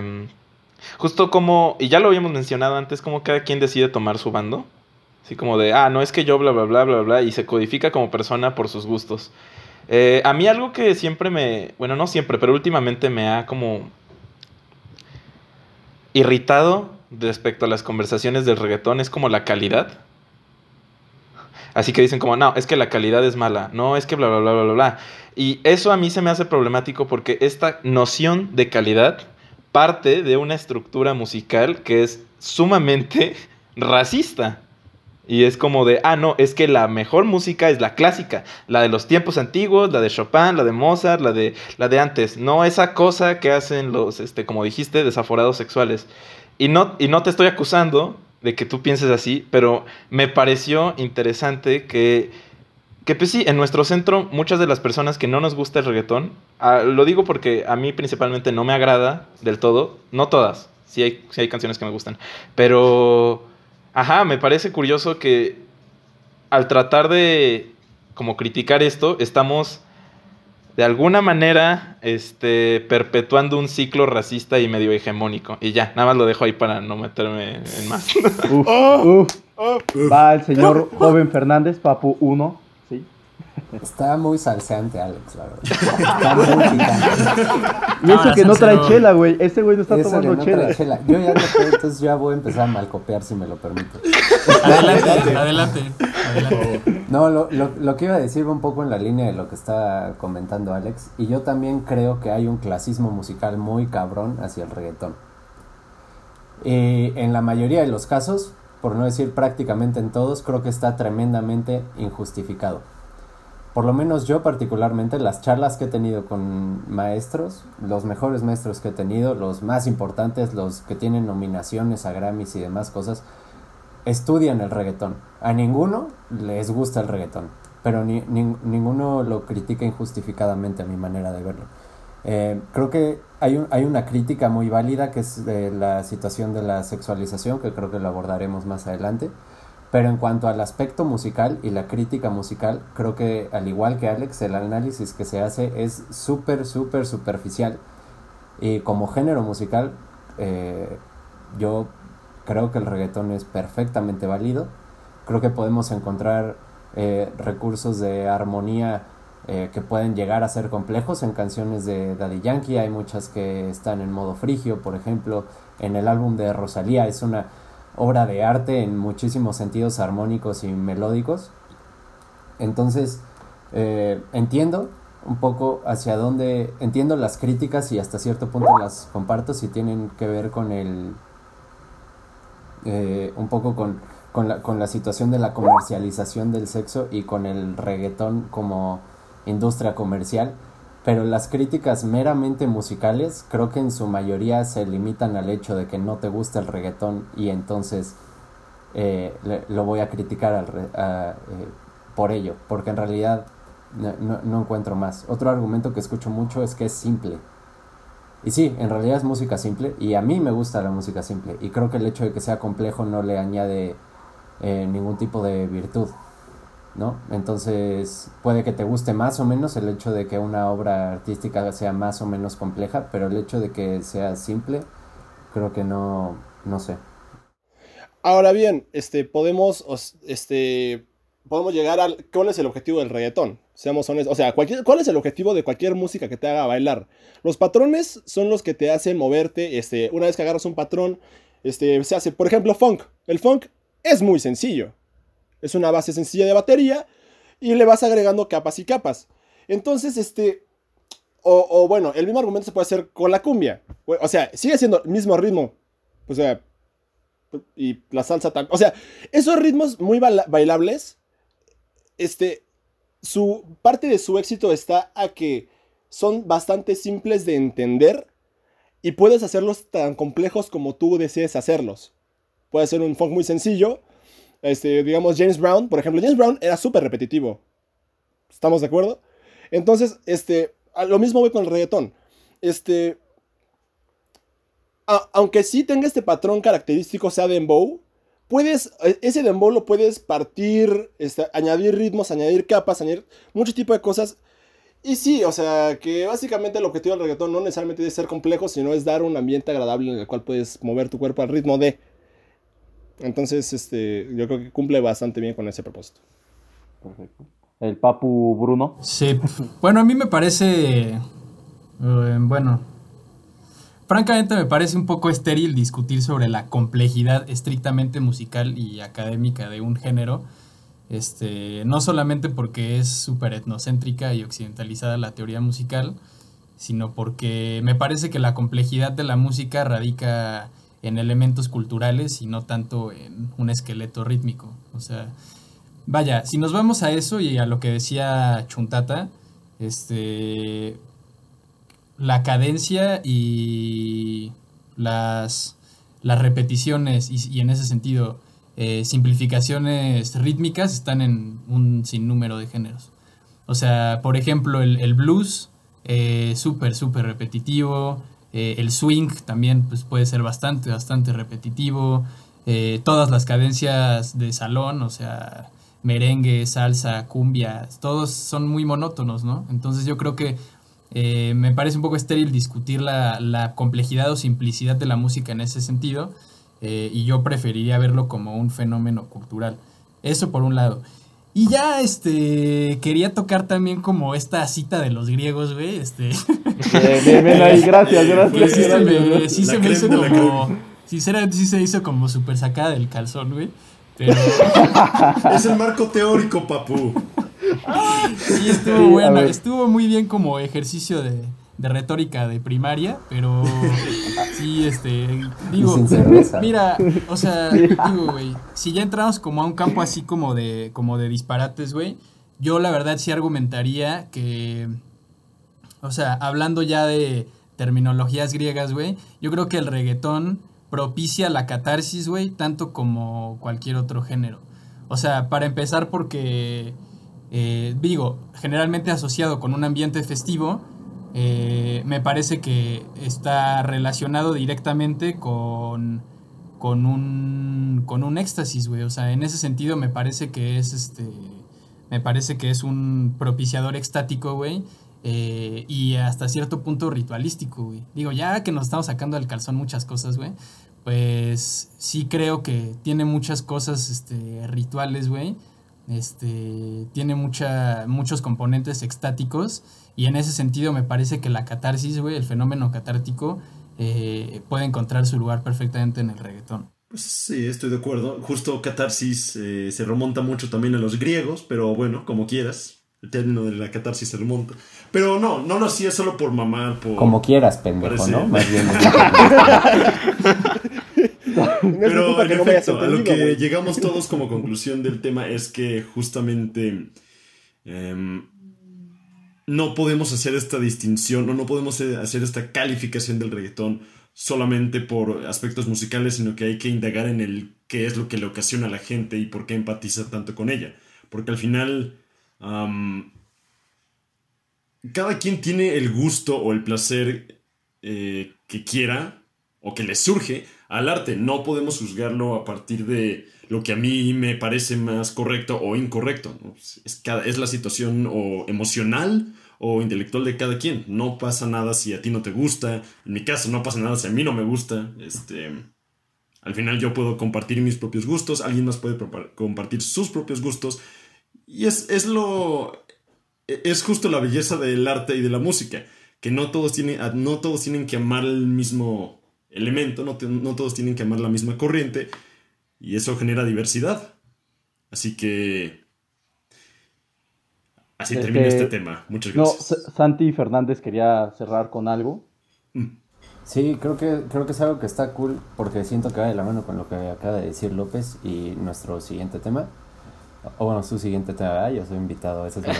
Justo como, y ya lo habíamos mencionado antes, como cada quien decide tomar su bando. Así como de, ah, no es que yo bla, bla, bla, bla, bla, y se codifica como persona por sus gustos. Eh, a mí algo que siempre me, bueno, no siempre, pero últimamente me ha como irritado respecto a las conversaciones del reggaetón es como la calidad. Así que dicen como, no, es que la calidad es mala, no, es que bla, bla, bla, bla, bla. Y eso a mí se me hace problemático porque esta noción de calidad parte de una estructura musical que es sumamente [laughs] racista. Y es como de, ah, no, es que la mejor música es la clásica, la de los tiempos antiguos, la de Chopin, la de Mozart, la de, la de antes, no esa cosa que hacen los, este, como dijiste, desaforados sexuales. Y no, y no te estoy acusando de que tú pienses así, pero me pareció interesante que, que pues sí, en nuestro centro muchas de las personas que no nos gusta el reggaetón, ah, lo digo porque a mí principalmente no me agrada del todo, no todas, sí hay, sí hay canciones que me gustan, pero Ajá, me parece curioso que al tratar de como criticar esto, estamos de alguna manera este, perpetuando un ciclo racista y medio hegemónico. Y ya, nada más lo dejo ahí para no meterme en más. uf, [laughs] Va el señor joven Fernández, Papu 1. Está muy salseante, Alex, la verdad. Está muy picante. Y eso que no trae chela, güey. Ese güey no está tomando no chela. chela. Yo ya no sé, entonces ya voy a empezar a malcopiar si me lo permite. Adelante, adelante. adelante. No, lo, lo, lo, que iba a decir va un poco en la línea de lo que está comentando Alex. Y yo también creo que hay un clasismo musical muy cabrón hacia el reggaetón. Y en la mayoría de los casos, por no decir prácticamente en todos, creo que está tremendamente injustificado por lo menos yo particularmente, las charlas que he tenido con maestros, los mejores maestros que he tenido, los más importantes, los que tienen nominaciones a Grammys y demás cosas, estudian el reggaetón. A ninguno les gusta el reggaetón, pero ni, ninguno lo critica injustificadamente a mi manera de verlo. Eh, creo que hay, un, hay una crítica muy válida que es de la situación de la sexualización, que creo que lo abordaremos más adelante Pero en cuanto al aspecto musical y la crítica musical, creo que al igual que Alex, el análisis que se hace es súper, súper superficial. Y como género musical, eh, yo creo que el reggaetón es perfectamente válido. Creo que podemos encontrar eh, recursos de armonía eh, que pueden llegar a ser complejos en canciones de Daddy Yankee. Hay muchas que están en modo frigio, por ejemplo, en el álbum de Rosalía es una obra de arte en muchísimos sentidos armónicos y melódicos. Entonces, eh, entiendo un poco hacia dónde, entiendo las críticas y hasta cierto punto las comparto si tienen que ver con el, eh, un poco con, con, la, con la situación de la comercialización del sexo y con el reggaetón como industria comercial pero las críticas meramente musicales creo que en su mayoría se limitan al hecho de que no te gusta el reggaetón y entonces eh, lo voy a criticar eh, por ello, porque en realidad no, encuentro más. Otro argumento que escucho mucho es que es simple. Y sí, en realidad es música simple y a mí me gusta la música simple y creo que el hecho de que sea complejo no le añade eh, ningún tipo de virtud. ¿No? Entonces puede que te guste más o menos el hecho de que una obra artística sea más o menos compleja, pero el hecho de que sea simple, creo que no, no sé. Ahora bien, este, podemos, este, podemos llegar al, ¿cuál es el objetivo del reggaetón? Seamos honestos, o sea, ¿cuál es el objetivo de cualquier música que te haga bailar? Los patrones son los que te hacen moverte, este, una vez que agarras un patrón, este, se hace, por ejemplo, funk. El funk es muy sencillo es una base sencilla de batería y le vas agregando capas y capas. Entonces, este, o, bueno, el mismo argumento se puede hacer con la cumbia. O sea, sigue siendo el mismo ritmo. O sea, y la salsa también. O sea, esos ritmos muy bailables, este, su parte de su éxito está a que son bastante simples de entender y puedes hacerlos tan complejos como tú desees hacerlos. Puede ser un funk muy sencillo este, digamos, James Brown, por ejemplo, James Brown era súper repetitivo. ¿Estamos de acuerdo? Entonces, este, lo mismo voy con el reggaetón. Este, aunque sí tenga este patrón característico, sea dembow, puedes, e, ese dembow lo puedes partir, este, añadir ritmos, añadir capas, añadir mucho tipo de cosas. Y sí, o sea, que básicamente el objetivo del reggaetón no necesariamente es ser complejo, sino es dar un ambiente agradable en el cual puedes mover tu cuerpo al ritmo de. Entonces, este, yo creo que cumple bastante bien con ese propósito. Perfecto. El Papu Bruno. Sí, bueno, a mí me parece, eh, bueno, francamente me parece un poco estéril discutir sobre la complejidad estrictamente musical y académica de un género. Este, no solamente porque es súper etnocéntrica y occidentalizada la teoría musical, sino porque me parece que la complejidad de la música radica en elementos culturales y no tanto en un esqueleto rítmico. O sea, vaya, si nos vamos a eso y a lo que decía Chuntata, este, la cadencia y las, las repeticiones y, en ese sentido eh, simplificaciones rítmicas están en un sinnúmero de géneros. O sea, por ejemplo, el, blues, eh, súper, súper repetitivo, eh, el swing también pues, puede ser bastante, bastante repetitivo. Eh, todas las cadencias de salón, o sea, merengue, salsa, cumbia, todos son muy monótonos, ¿no? Entonces yo creo que eh, me parece un poco estéril discutir la, complejidad o simplicidad de la música en ese sentido y yo preferiría verlo como un fenómeno cultural. Eso por un lado. Y ya, este, quería tocar también como esta cita de los griegos, güey, este. [laughs] Bien, bien, ahí, gracias, gracias. Pues sí, se me, sí se me hizo como, sinceramente sí se hizo como súper sacada del calzón, güey. Pero... [laughs] es el marco teórico, papu. Sí, estuvo bueno, estuvo muy bien como ejercicio de, de retórica de primaria, pero [laughs] sí, este, digo, mira, o sea, [laughs] digo, güey, si ya entramos como a un campo así como de, como de disparates, güey, yo la verdad sí argumentaría que, o sea, hablando ya de terminologías griegas, güey, yo creo que el reggaetón propicia la catarsis, güey, tanto como cualquier otro género. O sea, para empezar porque, eh, digo, generalmente asociado con un ambiente festivo, eh, me parece que está relacionado directamente con con un, con un éxtasis, güey. O sea, en ese sentido me parece que es este, me parece que es un propiciador extático, güey. Eh, y hasta cierto punto ritualístico, güey. Digo, ya que nos estamos sacando del calzón muchas cosas, güey, pues sí creo que tiene muchas cosas este, rituales, güey. Este, tiene mucha, muchos componentes extáticos y en ese sentido me parece que la catarsis, güey, el fenómeno catártico, eh, puede encontrar su lugar perfectamente en el reggaetón. Pues sí, estoy de acuerdo. Justo catarsis eh, se remonta mucho también a los griegos, pero bueno, como quieras. El término de la catarsis se remonta. Pero no, no lo hacía solo por mamar, por... Como quieras, pendejo, ¿no? Más bien. [laughs] Pero en efecto, a lo que llegamos todos como conclusión del tema es que justamente em, no podemos hacer esta distinción o no podemos hacer esta calificación del reggaetón solamente por aspectos musicales, sino que hay que indagar en el qué es lo que le ocasiona a la gente y por qué empatiza tanto con ella. Porque al final cada quien tiene el gusto o el placer eh, que quiera o que le surge al arte. No podemos juzgarlo a partir de lo que a mí me parece más correcto o incorrecto. Es, es la situación o emocional o intelectual de cada quien. No pasa nada si a ti no te gusta. En mi caso, no pasa nada si a mí no me gusta. Este, al final yo puedo compartir mis propios gustos, alguien más puede compartir sus propios gustos. Y es, es lo... Es justo la belleza del arte y de la música. Que no todos tienen, no todos tienen que amar el mismo elemento, no, todos tienen que amar la misma corriente y eso genera diversidad. Así que... Así termina este tema. Muchas gracias. No, Santi Fernández quería cerrar con algo. Mm. Sí, creo que, creo que es algo que está cool porque siento que va de la mano con lo que acaba de decir López y nuestro siguiente tema. O bueno, su siguiente tema, yo soy invitado, ese es es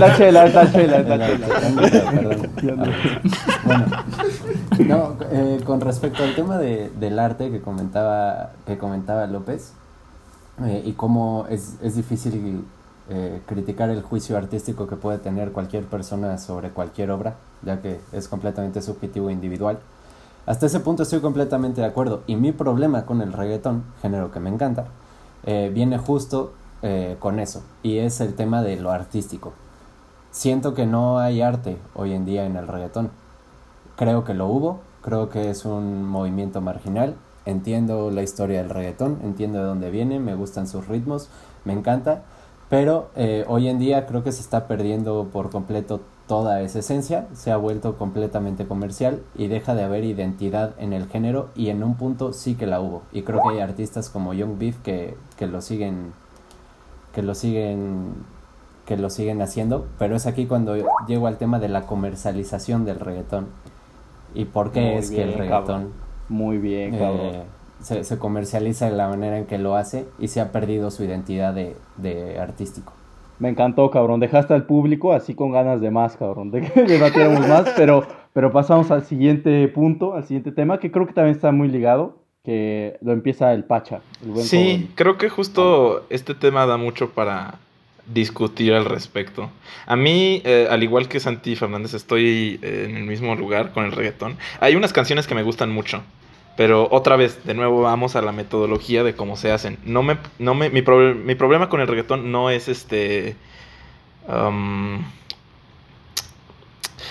la chela, es la chela, es la chela. Bueno, no, eh, con respecto al tema de, del arte que comentaba, que comentaba López, eh, y cómo es, es difícil eh, criticar el juicio artístico que puede tener cualquier persona sobre cualquier obra, ya que es completamente subjetivo e individual. Hasta ese punto estoy completamente de acuerdo. Y mi problema con el reggaetón, género que me encanta, eh, viene justo eh, con eso. Y es el tema de lo artístico. Siento que no hay arte hoy en día en el reggaetón. Creo que lo hubo, creo que es un movimiento marginal. Entiendo la historia del reggaetón, entiendo de dónde viene, me gustan sus ritmos, me encanta. Pero eh, hoy en día creo que se está perdiendo por completo toda esa esencia, se ha vuelto completamente comercial y deja de haber identidad en el género y en un punto sí que la hubo. Y creo que hay artistas como Young Beef que, que lo siguen que lo siguen que lo siguen haciendo, pero es aquí cuando llego al tema de la comercialización del reggaetón. ¿Y por qué es que el reggaetón muy bien, eh, se, se, comercializa de la manera en que lo hace y se ha perdido su identidad de, de artístico? Me encantó, cabrón. Dejaste al público así con ganas de más, cabrón. [laughs] De que debatiéramos más, pero, pero pasamos al siguiente punto, al siguiente tema, que creo que también está muy ligado, que lo empieza el Pacha. sí, creo que justo este tema da mucho para discutir al respecto. A mí, eh, al igual que Santi Fernández, estoy eh, en el mismo lugar con el reggaetón. Hay unas canciones que me gustan mucho. Pero otra vez, de nuevo vamos a la metodología de cómo se hacen. No me, no me, mi, mi problema con el reggaetón no es este...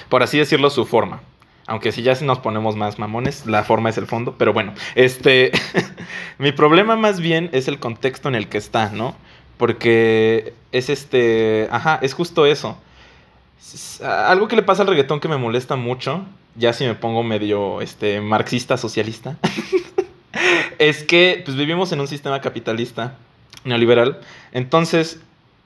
Por así decirlo, su forma. Aunque si ya nos ponemos más mamones, la forma es el fondo. Pero bueno, este... [laughs] mi problema más bien es el contexto en el que está, ¿no? Porque es este... Ajá, es justo eso. Algo que le pasa al reggaetón que me molesta mucho ya si me pongo medio este, marxista, socialista, [laughs] es que pues, vivimos en un sistema capitalista neoliberal. Entonces,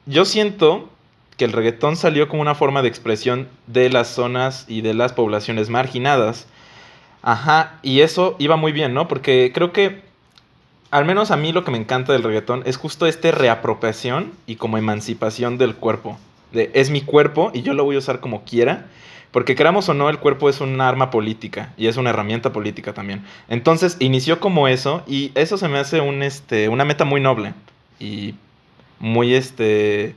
yo siento que el reggaetón salió como una forma de expresión de las zonas y de las poblaciones marginadas. Ajá, y eso iba muy bien, ¿no? Porque creo que, al menos a mí lo que me encanta del reggaetón es justo este reapropiación y como emancipación del cuerpo. De, es mi cuerpo y yo lo voy a usar como quiera porque queramos o no, el cuerpo es un arma política y es una herramienta política también. Entonces inició como eso y eso se me hace este, una meta muy noble y muy este...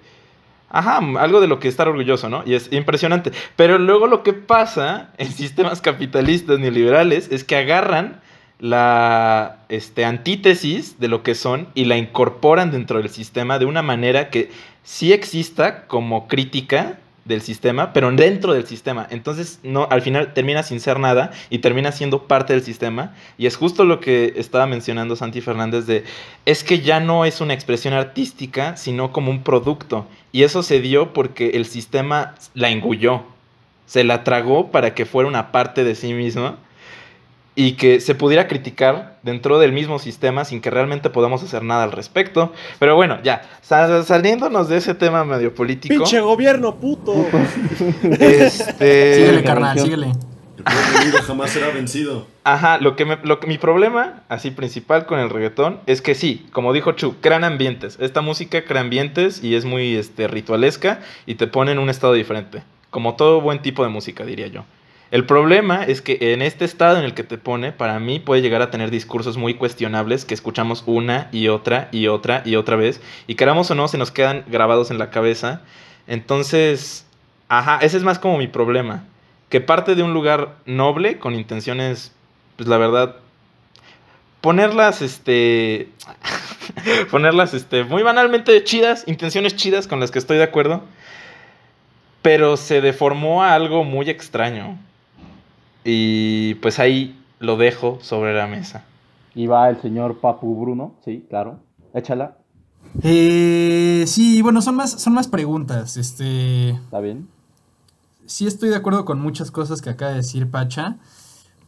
Ajá, algo de lo que estar orgulloso, ¿no? Y es impresionante. Pero luego lo que pasa en sistemas capitalistas neoliberales es que agarran la este, antítesis de lo que son y la incorporan dentro del sistema de una manera que sí exista como crítica del sistema, pero dentro del sistema. Entonces, no, al final termina sin ser nada y termina siendo parte del sistema. Y es justo lo que estaba mencionando Santi Fernández de, es que ya no es una expresión artística, sino como un producto. Y eso se dio porque el sistema la engulló, se la tragó para que fuera una parte de sí misma y que se pudiera criticar dentro del mismo sistema sin que realmente podamos hacer nada al respecto. Pero bueno, ya, saliéndonos de ese tema medio político. ¡Pinche gobierno, puto! [laughs] Este... Síguele, carnal, síguele. El jamás será vencido. Ajá, lo que, lo que mi problema, así principal con el reggaetón, es que sí, como dijo Chu, crean ambientes. Esta música crea ambientes y es muy este, ritualesca y te pone en un estado diferente. Como todo buen tipo de música, diría yo. El problema es que en este estado en el que te pone, para mí puede llegar a tener discursos muy cuestionables que escuchamos una y otra y otra y otra vez y queramos o no se nos quedan grabados en la cabeza. Entonces, ajá, ese es más como mi problema, que parte de un lugar noble con intenciones, pues la verdad, ponerlas, este, [laughs] ponerlas, este, muy banalmente chidas, intenciones chidas con las que estoy de acuerdo, pero se deformó a algo muy extraño. Y pues ahí lo dejo sobre la mesa. Y va el señor Papu Bruno, sí, claro. Échala. Eh, sí, bueno, son más, son más preguntas. Este. ¿Está bien? Sí, estoy de acuerdo con muchas cosas que acaba de decir Pacha.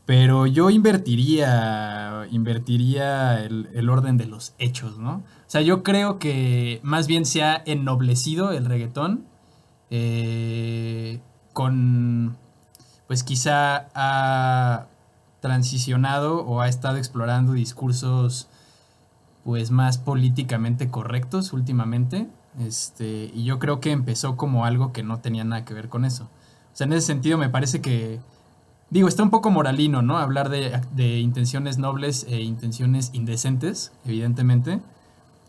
Pero yo invertiría. Invertiría el, el orden de los hechos, ¿no? O sea, yo creo que más bien se ha ennoblecido el reggaetón. Eh, con pues quizá ha transicionado o ha estado explorando discursos pues más políticamente correctos últimamente. Este, y yo creo que empezó como algo que no tenía nada que ver con eso. O sea, en ese sentido me parece que, digo, está un poco moralino, ¿no? Hablar de, intenciones nobles e intenciones indecentes, evidentemente.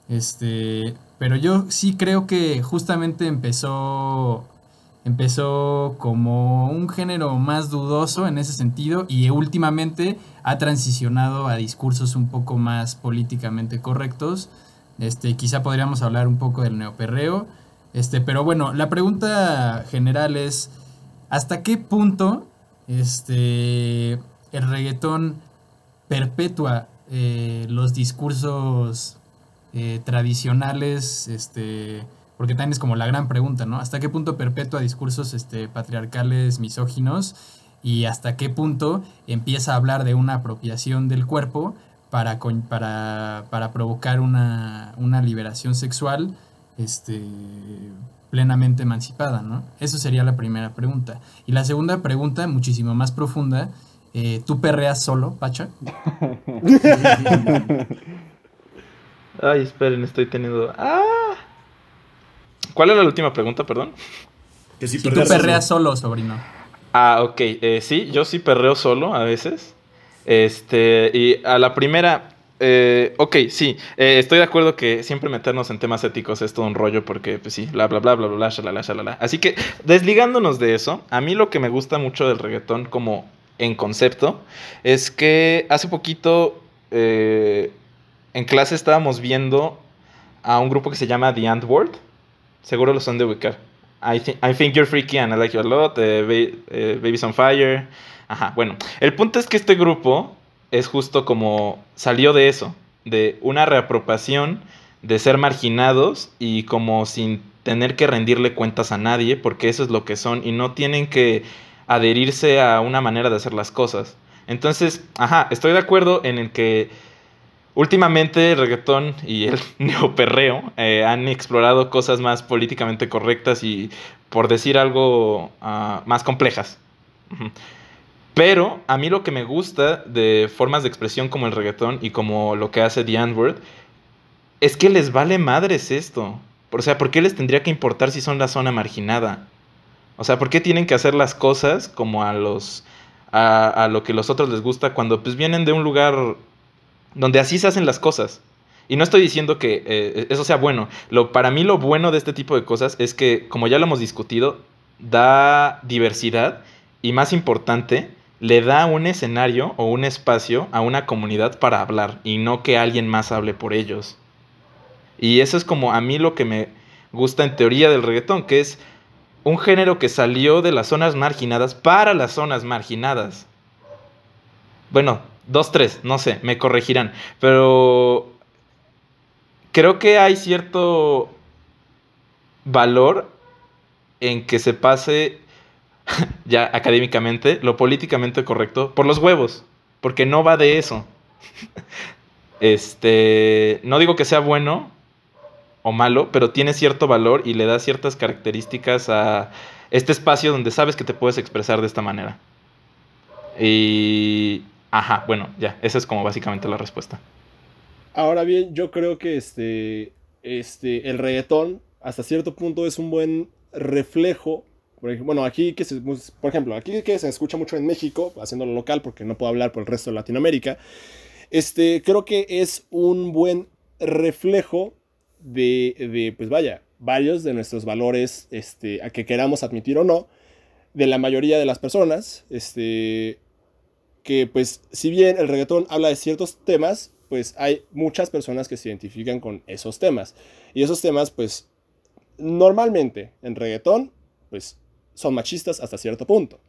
Este, pero yo sí creo que justamente empezó empezó como un género más dudoso en ese sentido y últimamente ha transicionado a discursos un poco más políticamente correctos. Este, quizá podríamos hablar un poco del neoperreo. Este, pero bueno, la pregunta general es ¿hasta qué punto este, el reggaetón perpetúa eh, los discursos eh, tradicionales este, porque también es como la gran pregunta, ¿no? ¿Hasta qué punto perpetúa discursos este, patriarcales, misóginos? Y hasta qué punto empieza a hablar de una apropiación del cuerpo para, para, para provocar una, liberación sexual este, plenamente emancipada, ¿no? Eso sería la primera pregunta. Y la segunda pregunta, muchísimo más profunda, eh, ¿tú perreas solo, Pacha? [laughs] Ay, esperen, estoy teniendo... ¡Ah! ¿Cuál era la última pregunta, perdón? Que si, tú perreas solo. sobrino. Ah, ok. Eh, sí, yo sí perreo solo a veces. Este, y a la primera, eh, ok, sí, eh, estoy de acuerdo que siempre meternos en temas éticos es todo un rollo porque, pues sí, bla, bla, bla, bla, bla, bla, shalala, shalala. Así que, desligándonos de eso, a mí lo que me gusta mucho del reggaetón como en concepto es que hace poquito en clase estábamos viendo a un grupo que se llama The Ant World seguro lo son de ubicar. I, think you're freaky and I like you a lot. Eh, eh, Baby's on Fire. Ajá, bueno. El punto es que este grupo es justo como salió de eso, de una reapropiación, de ser marginados y como sin tener que rendirle cuentas a nadie, porque eso es lo que son y no tienen que adherirse a una manera de hacer las cosas. Entonces, ajá, estoy de acuerdo en el que Últimamente el reggaetón y el [laughs] neoperreo eh, han explorado cosas más políticamente correctas y, por decir algo, ah, más complejas. Pero a mí lo que me gusta de formas de expresión como el reggaetón y como lo que hace The N-Word es que les vale madres esto. O sea, ¿por qué les tendría que importar si son la zona marginada? O sea, ¿por qué tienen que hacer las cosas como a los a, a lo que los otros les gusta cuando pues vienen de un lugar donde así se hacen las cosas. Y no estoy diciendo que eh, eso sea bueno. Lo, para mí lo bueno de este tipo de cosas es que, como ya lo hemos discutido, da diversidad y más importante, le da un escenario o un espacio a una comunidad para hablar y no que alguien más hable por ellos. Y eso es como a mí lo que me gusta en teoría del reggaetón, que es un género que salió de las zonas marginadas para las zonas marginadas. Bueno, dos, tres, no sé, me corregirán. Pero creo que hay cierto valor en que se pase, [laughs] ya académicamente, lo políticamente correcto por los huevos. Porque no va de eso. [laughs] este, no digo que sea bueno, o malo, pero tiene cierto valor y le da ciertas características a este espacio donde sabes que te puedes expresar de esta manera. Y... Ajá, bueno, ya, esa es como básicamente la respuesta. Ahora bien, yo creo que este, este, el reggaetón hasta cierto punto es un buen reflejo. Bueno, aquí que se, pues, por ejemplo, aquí que se escucha mucho en México, haciéndolo local porque no puedo hablar por el resto de Latinoamérica, este, creo que es un buen reflejo de, pues vaya, varios de nuestros valores, este, a que queramos admitir o no, de la mayoría de las personas, este, que pues si bien el reggaetón habla de ciertos temas, pues hay muchas personas que se identifican con esos temas. Y esos temas, pues, normalmente en reggaetón, pues, son machistas hasta cierto punto.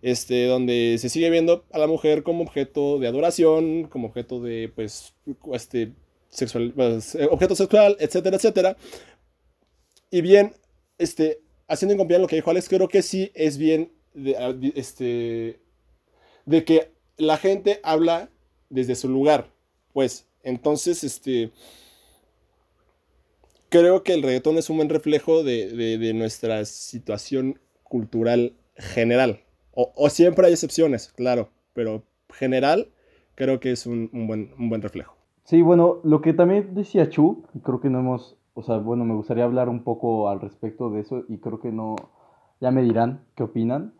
Este, donde se sigue viendo a la mujer como objeto de adoración, como objeto de, pues, este, sexual, pues, eh, objeto sexual, etcétera, etcétera. Y bien, este, haciendo en lo que dijo Alex, creo que sí es bien ah, este, de que la gente habla desde su lugar. Pues, entonces, este, creo que el reggaetón es un buen reflejo de, nuestra situación cultural general. O, siempre hay excepciones, claro, pero general creo que es un, buen, un buen reflejo. Sí, bueno, lo que también decía Chu, creo que no hemos, o sea, bueno, me gustaría hablar un poco al respecto de eso y creo que no, ya me dirán qué opinan.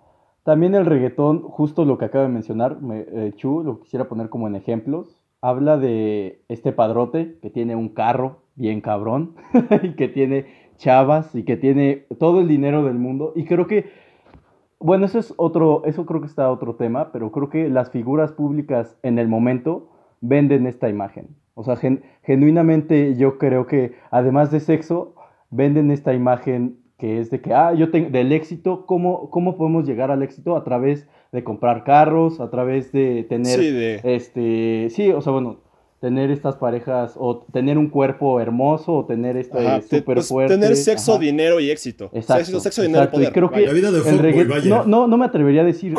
También el reggaetón, justo lo que acaba de mencionar, eh, Chu, lo quisiera poner como en ejemplos, habla de este padrote que tiene un carro bien cabrón [laughs] y que tiene chavas y que tiene todo el dinero del mundo y creo que bueno, eso es otro, eso creo que está otro tema, pero creo que las figuras públicas en el momento venden esta imagen. O sea, genuinamente yo creo que además de sexo, venden esta imagen que es de que, ah, yo tengo, del éxito, ¿cómo, ¿cómo podemos llegar al éxito? A través de comprar carros, a través de tener, sí, de... este, sí, o sea, bueno, tener estas parejas, o tener un cuerpo hermoso, o tener este súper pues, fuerte. Tener sexo, dinero y éxito. Exacto, sexo, dinero y que vida de el no, no, no me atrevería a decir,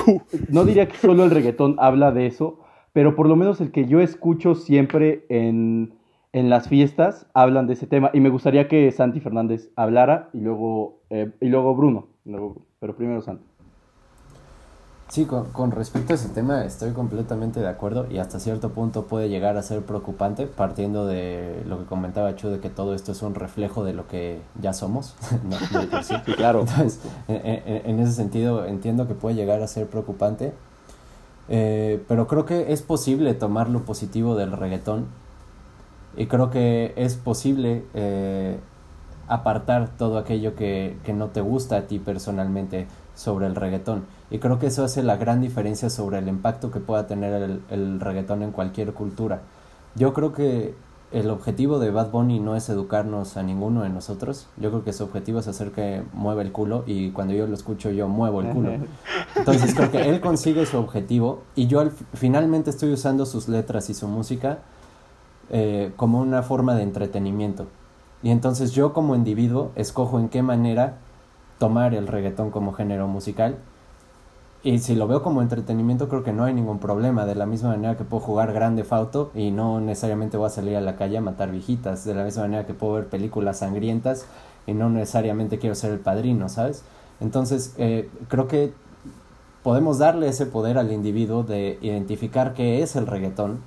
no diría que solo el reggaetón habla de eso, pero por lo menos el que yo escucho siempre en, las fiestas hablan de ese tema y me gustaría que Santi Fernández hablara y luego, eh, y luego Bruno, pero primero Santi. Sí, con, respecto a ese tema estoy completamente de acuerdo y hasta cierto punto puede llegar a ser preocupante partiendo de lo que comentaba Chu de que todo esto es un reflejo de lo que ya somos. [laughs] sí, claro. Entonces, en, ese sentido entiendo que puede llegar a ser preocupante eh, pero creo que es posible tomar lo positivo del reggaetón y creo que es posible eh, apartar todo aquello que, que, no te gusta a ti personalmente sobre el reggaetón. Y creo que eso hace la gran diferencia sobre el impacto que pueda tener el, el reggaetón en cualquier cultura. Yo creo que el objetivo de Bad Bunny no es educarnos a ninguno de nosotros. Yo creo que su objetivo es hacer que mueva el culo y cuando yo lo escucho yo muevo el culo. [laughs] Entonces creo que él consigue su objetivo y yo finalmente estoy usando sus letras y su música eh, como una forma de entretenimiento. Y entonces yo como individuo escojo en qué manera tomar el reggaetón como género musical y si lo veo como entretenimiento, creo que no hay ningún problema. De la misma manera que puedo jugar grande fauto y no necesariamente voy a salir a la calle a matar viejitas. De la misma manera que puedo ver películas sangrientas y no necesariamente quiero ser el padrino, ¿sabes? Entonces, eh, creo que podemos darle ese poder al individuo de identificar qué es el reggaetón.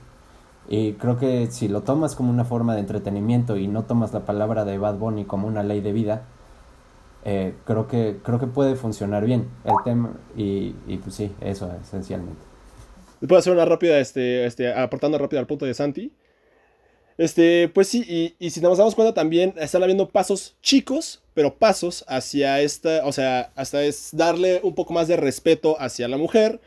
Y creo que si lo tomas como una forma de entretenimiento y no tomas la palabra de Bad Bunny como una ley de vida, eh, creo, que, creo que puede funcionar bien el tema y, y pues sí, eso esencialmente. Puedo hacer una rápida, este, este, aportando rápido al punto de Santi. Este, pues sí, y, si nos damos cuenta también están habiendo pasos chicos, pero pasos hacia esta, o sea, hasta es darle un poco más de respeto hacia la mujer.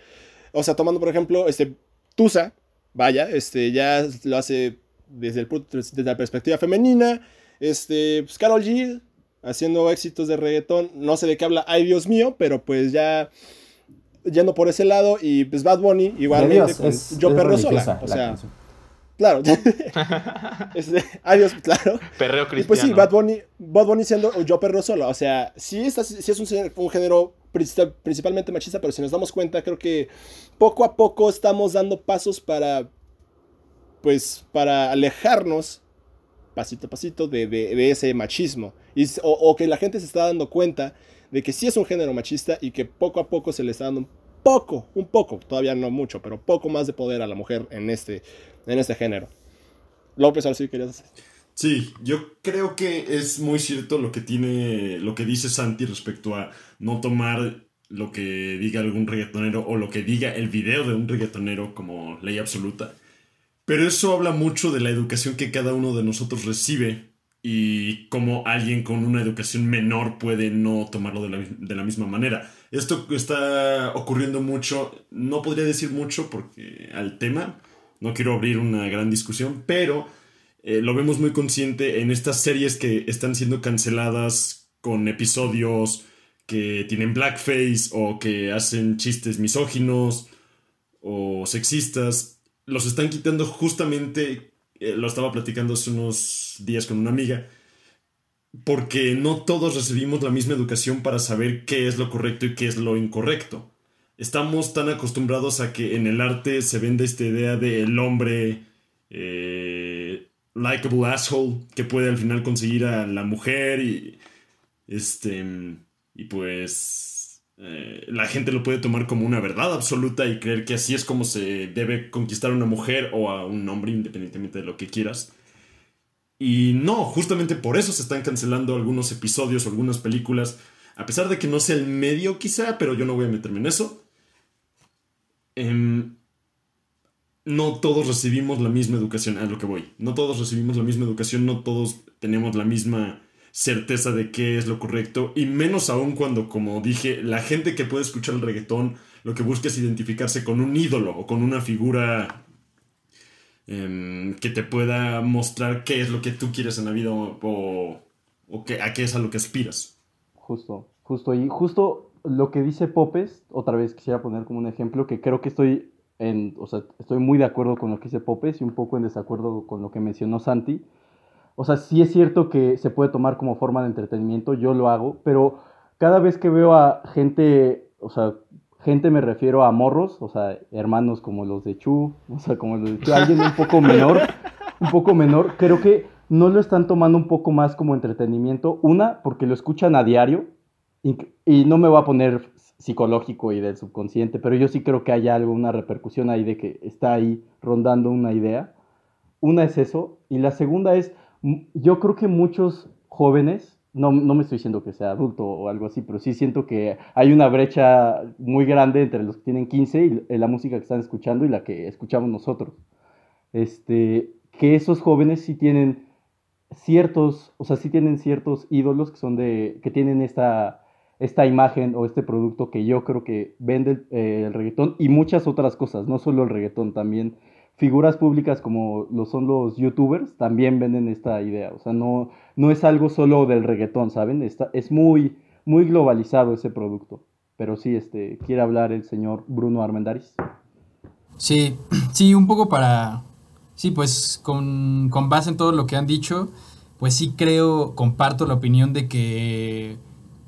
O sea, tomando por ejemplo, este, Tusa, vaya, este, ya lo hace desde, el, desde la perspectiva femenina. Este, pues Carol G haciendo éxitos de reggaetón, no sé de qué habla, ay Dios mío, pero pues ya yendo por ese lado y pues Bad Bunny igualmente con Yo Perro Sola, o sea, Claro. [laughs] [laughs] este, adiós, claro. Perreo cristiano. pues sí, Bad Bunny, Bad Bunny siendo yo perro solo. O sea, sí, está, sí es un, un, género principalmente machista, pero si nos damos cuenta, creo que poco a poco estamos dando pasos para, pues, para alejarnos pasito a pasito de, ese machismo. O, que la gente se está dando cuenta de que sí es un género machista y que poco a poco se le está dando un poco, un poco, todavía no mucho, pero poco más de poder a la mujer en este, en este género. López, ahora sí querías decir. Sí, yo creo que es muy cierto lo que tiene, lo que dice Santi respecto a no tomar lo que diga algún reggaetonero o lo que diga el video de un reggaetonero como ley absoluta. Pero eso habla mucho de la educación que cada uno de nosotros recibe y cómo alguien con una educación menor puede no tomarlo de la, de la, misma manera. Esto está ocurriendo mucho, no podría decir mucho porque al tema, no quiero abrir una gran discusión, pero eh, lo vemos muy consciente en estas series que están siendo canceladas con episodios que tienen blackface o que hacen chistes misóginos o sexistas. Los están quitando justamente, eh, lo estaba platicando hace unos días con una amiga, porque no todos recibimos la misma educación para saber qué es lo correcto y qué es lo incorrecto estamos tan acostumbrados a que en el arte se vende esta idea del hombre eh, likable asshole que puede al final conseguir a la mujer y este y pues eh, la gente lo puede tomar como una verdad absoluta y creer que así es como se debe conquistar a una mujer o a un hombre independientemente de lo que quieras. Y no justamente por eso se están cancelando algunos episodios o algunas películas a pesar de que no sea el medio quizá pero yo no voy a meterme en eso. Em, no todos recibimos la misma educación, a lo que voy. No todos recibimos la misma educación, no todos tenemos la misma certeza de qué es lo correcto, y menos aún cuando, como dije, la gente que puede escuchar el reggaetón lo que busca es identificarse con un ídolo o con una figura em, que te pueda mostrar qué es lo que tú quieres en la vida o, a qué es a lo que aspiras. Justo, justo, y justo lo que dice Popes, otra vez quisiera poner como un ejemplo, que creo que estoy en, o sea, estoy muy de acuerdo con lo que dice Popes y un poco en desacuerdo con lo que mencionó Santi. O sea, sí es cierto que se puede tomar como forma de entretenimiento, yo lo hago, pero cada vez que veo a gente, o sea, gente me refiero a morros, o sea, hermanos como los de Chu, o sea, como los de Chu, alguien un poco [laughs] menor, un poco menor, creo que no lo están tomando un poco más como entretenimiento. Una, porque lo escuchan a diario, y, no me voy a poner psicológico y del subconsciente, pero yo sí creo que hay algo, una repercusión ahí de que está ahí rondando una idea. Una es eso, y la segunda es, yo creo que muchos jóvenes, no, no me estoy diciendo que sea adulto o algo así, pero sí siento que hay una brecha muy grande entre los que tienen 15 y la música que están escuchando y la que escuchamos nosotros. Este, que esos jóvenes sí tienen ciertos, o sea, sí tienen ciertos ídolos que son de, que tienen esta esta imagen o este producto que yo creo que vende eh, el reggaetón y muchas otras cosas, no solo el reggaetón, también figuras públicas como lo son los youtubers también venden esta idea, o sea, no, no es algo solo del reggaetón, ¿saben? Está, es muy, muy globalizado ese producto, pero sí, este, quiere hablar el señor Bruno Armendaris. Sí, [clears throat] sí, un poco para, sí, pues con, con base en todo lo que han dicho, pues sí creo, comparto la opinión de que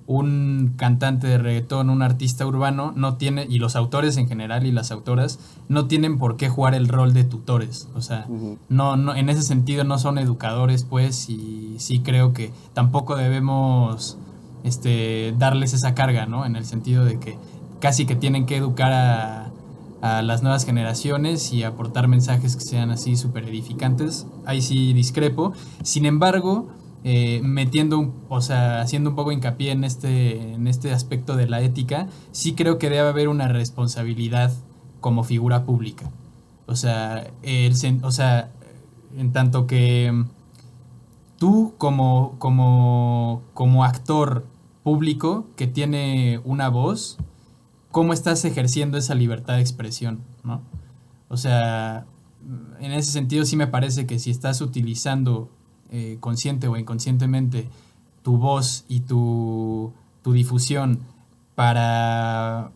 un cantante de reggaetón, un artista urbano, no tiene, y los autores en general y las autoras, no tienen por qué jugar el rol de tutores. O sea, no, no, en ese sentido no son educadores, pues, y sí creo que tampoco debemos este, darles esa carga, ¿no? En el sentido de que casi que tienen que educar a, a las nuevas generaciones y aportar mensajes que sean así súper edificantes. Ahí sí discrepo. Sin embargo, eh, metiendo, o sea, haciendo un poco hincapié en este, en este aspecto de la ética, sí creo que debe haber una responsabilidad como figura pública. O sea, el, o sea en tanto que tú como, como, como actor público que tiene una voz, ¿cómo estás ejerciendo esa libertad de expresión? ¿no? O sea, en ese sentido sí me parece que si estás utilizando eh, consciente o inconscientemente tu voz y tu, tu difusión para,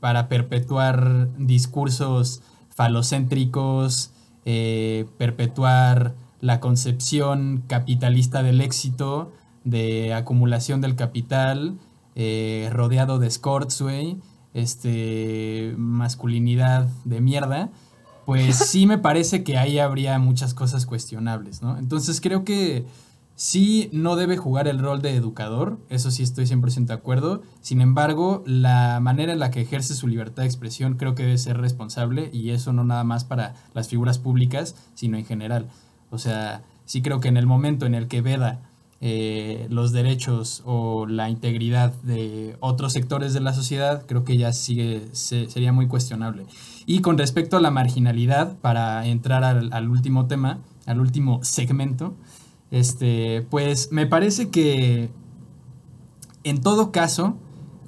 para perpetuar discursos falocéntricos, eh, perpetuar la concepción capitalista del éxito, de acumulación del capital, eh, rodeado de escorts, este, masculinidad de mierda, pues sí me parece que ahí habría muchas cosas cuestionables, ¿no? Entonces creo que sí no debe jugar el rol de educador, eso sí estoy 100% de acuerdo, sin embargo, la manera en la que ejerce su libertad de expresión creo que debe ser responsable y eso no nada más para las figuras públicas, sino en general. O sea, sí creo que en el momento en el que veda eh, los derechos o la integridad de otros sectores de la sociedad, creo que ya sigue, sería muy cuestionable. Y con respecto a la marginalidad, para entrar al, último tema, al último segmento, este, pues me parece que en todo caso,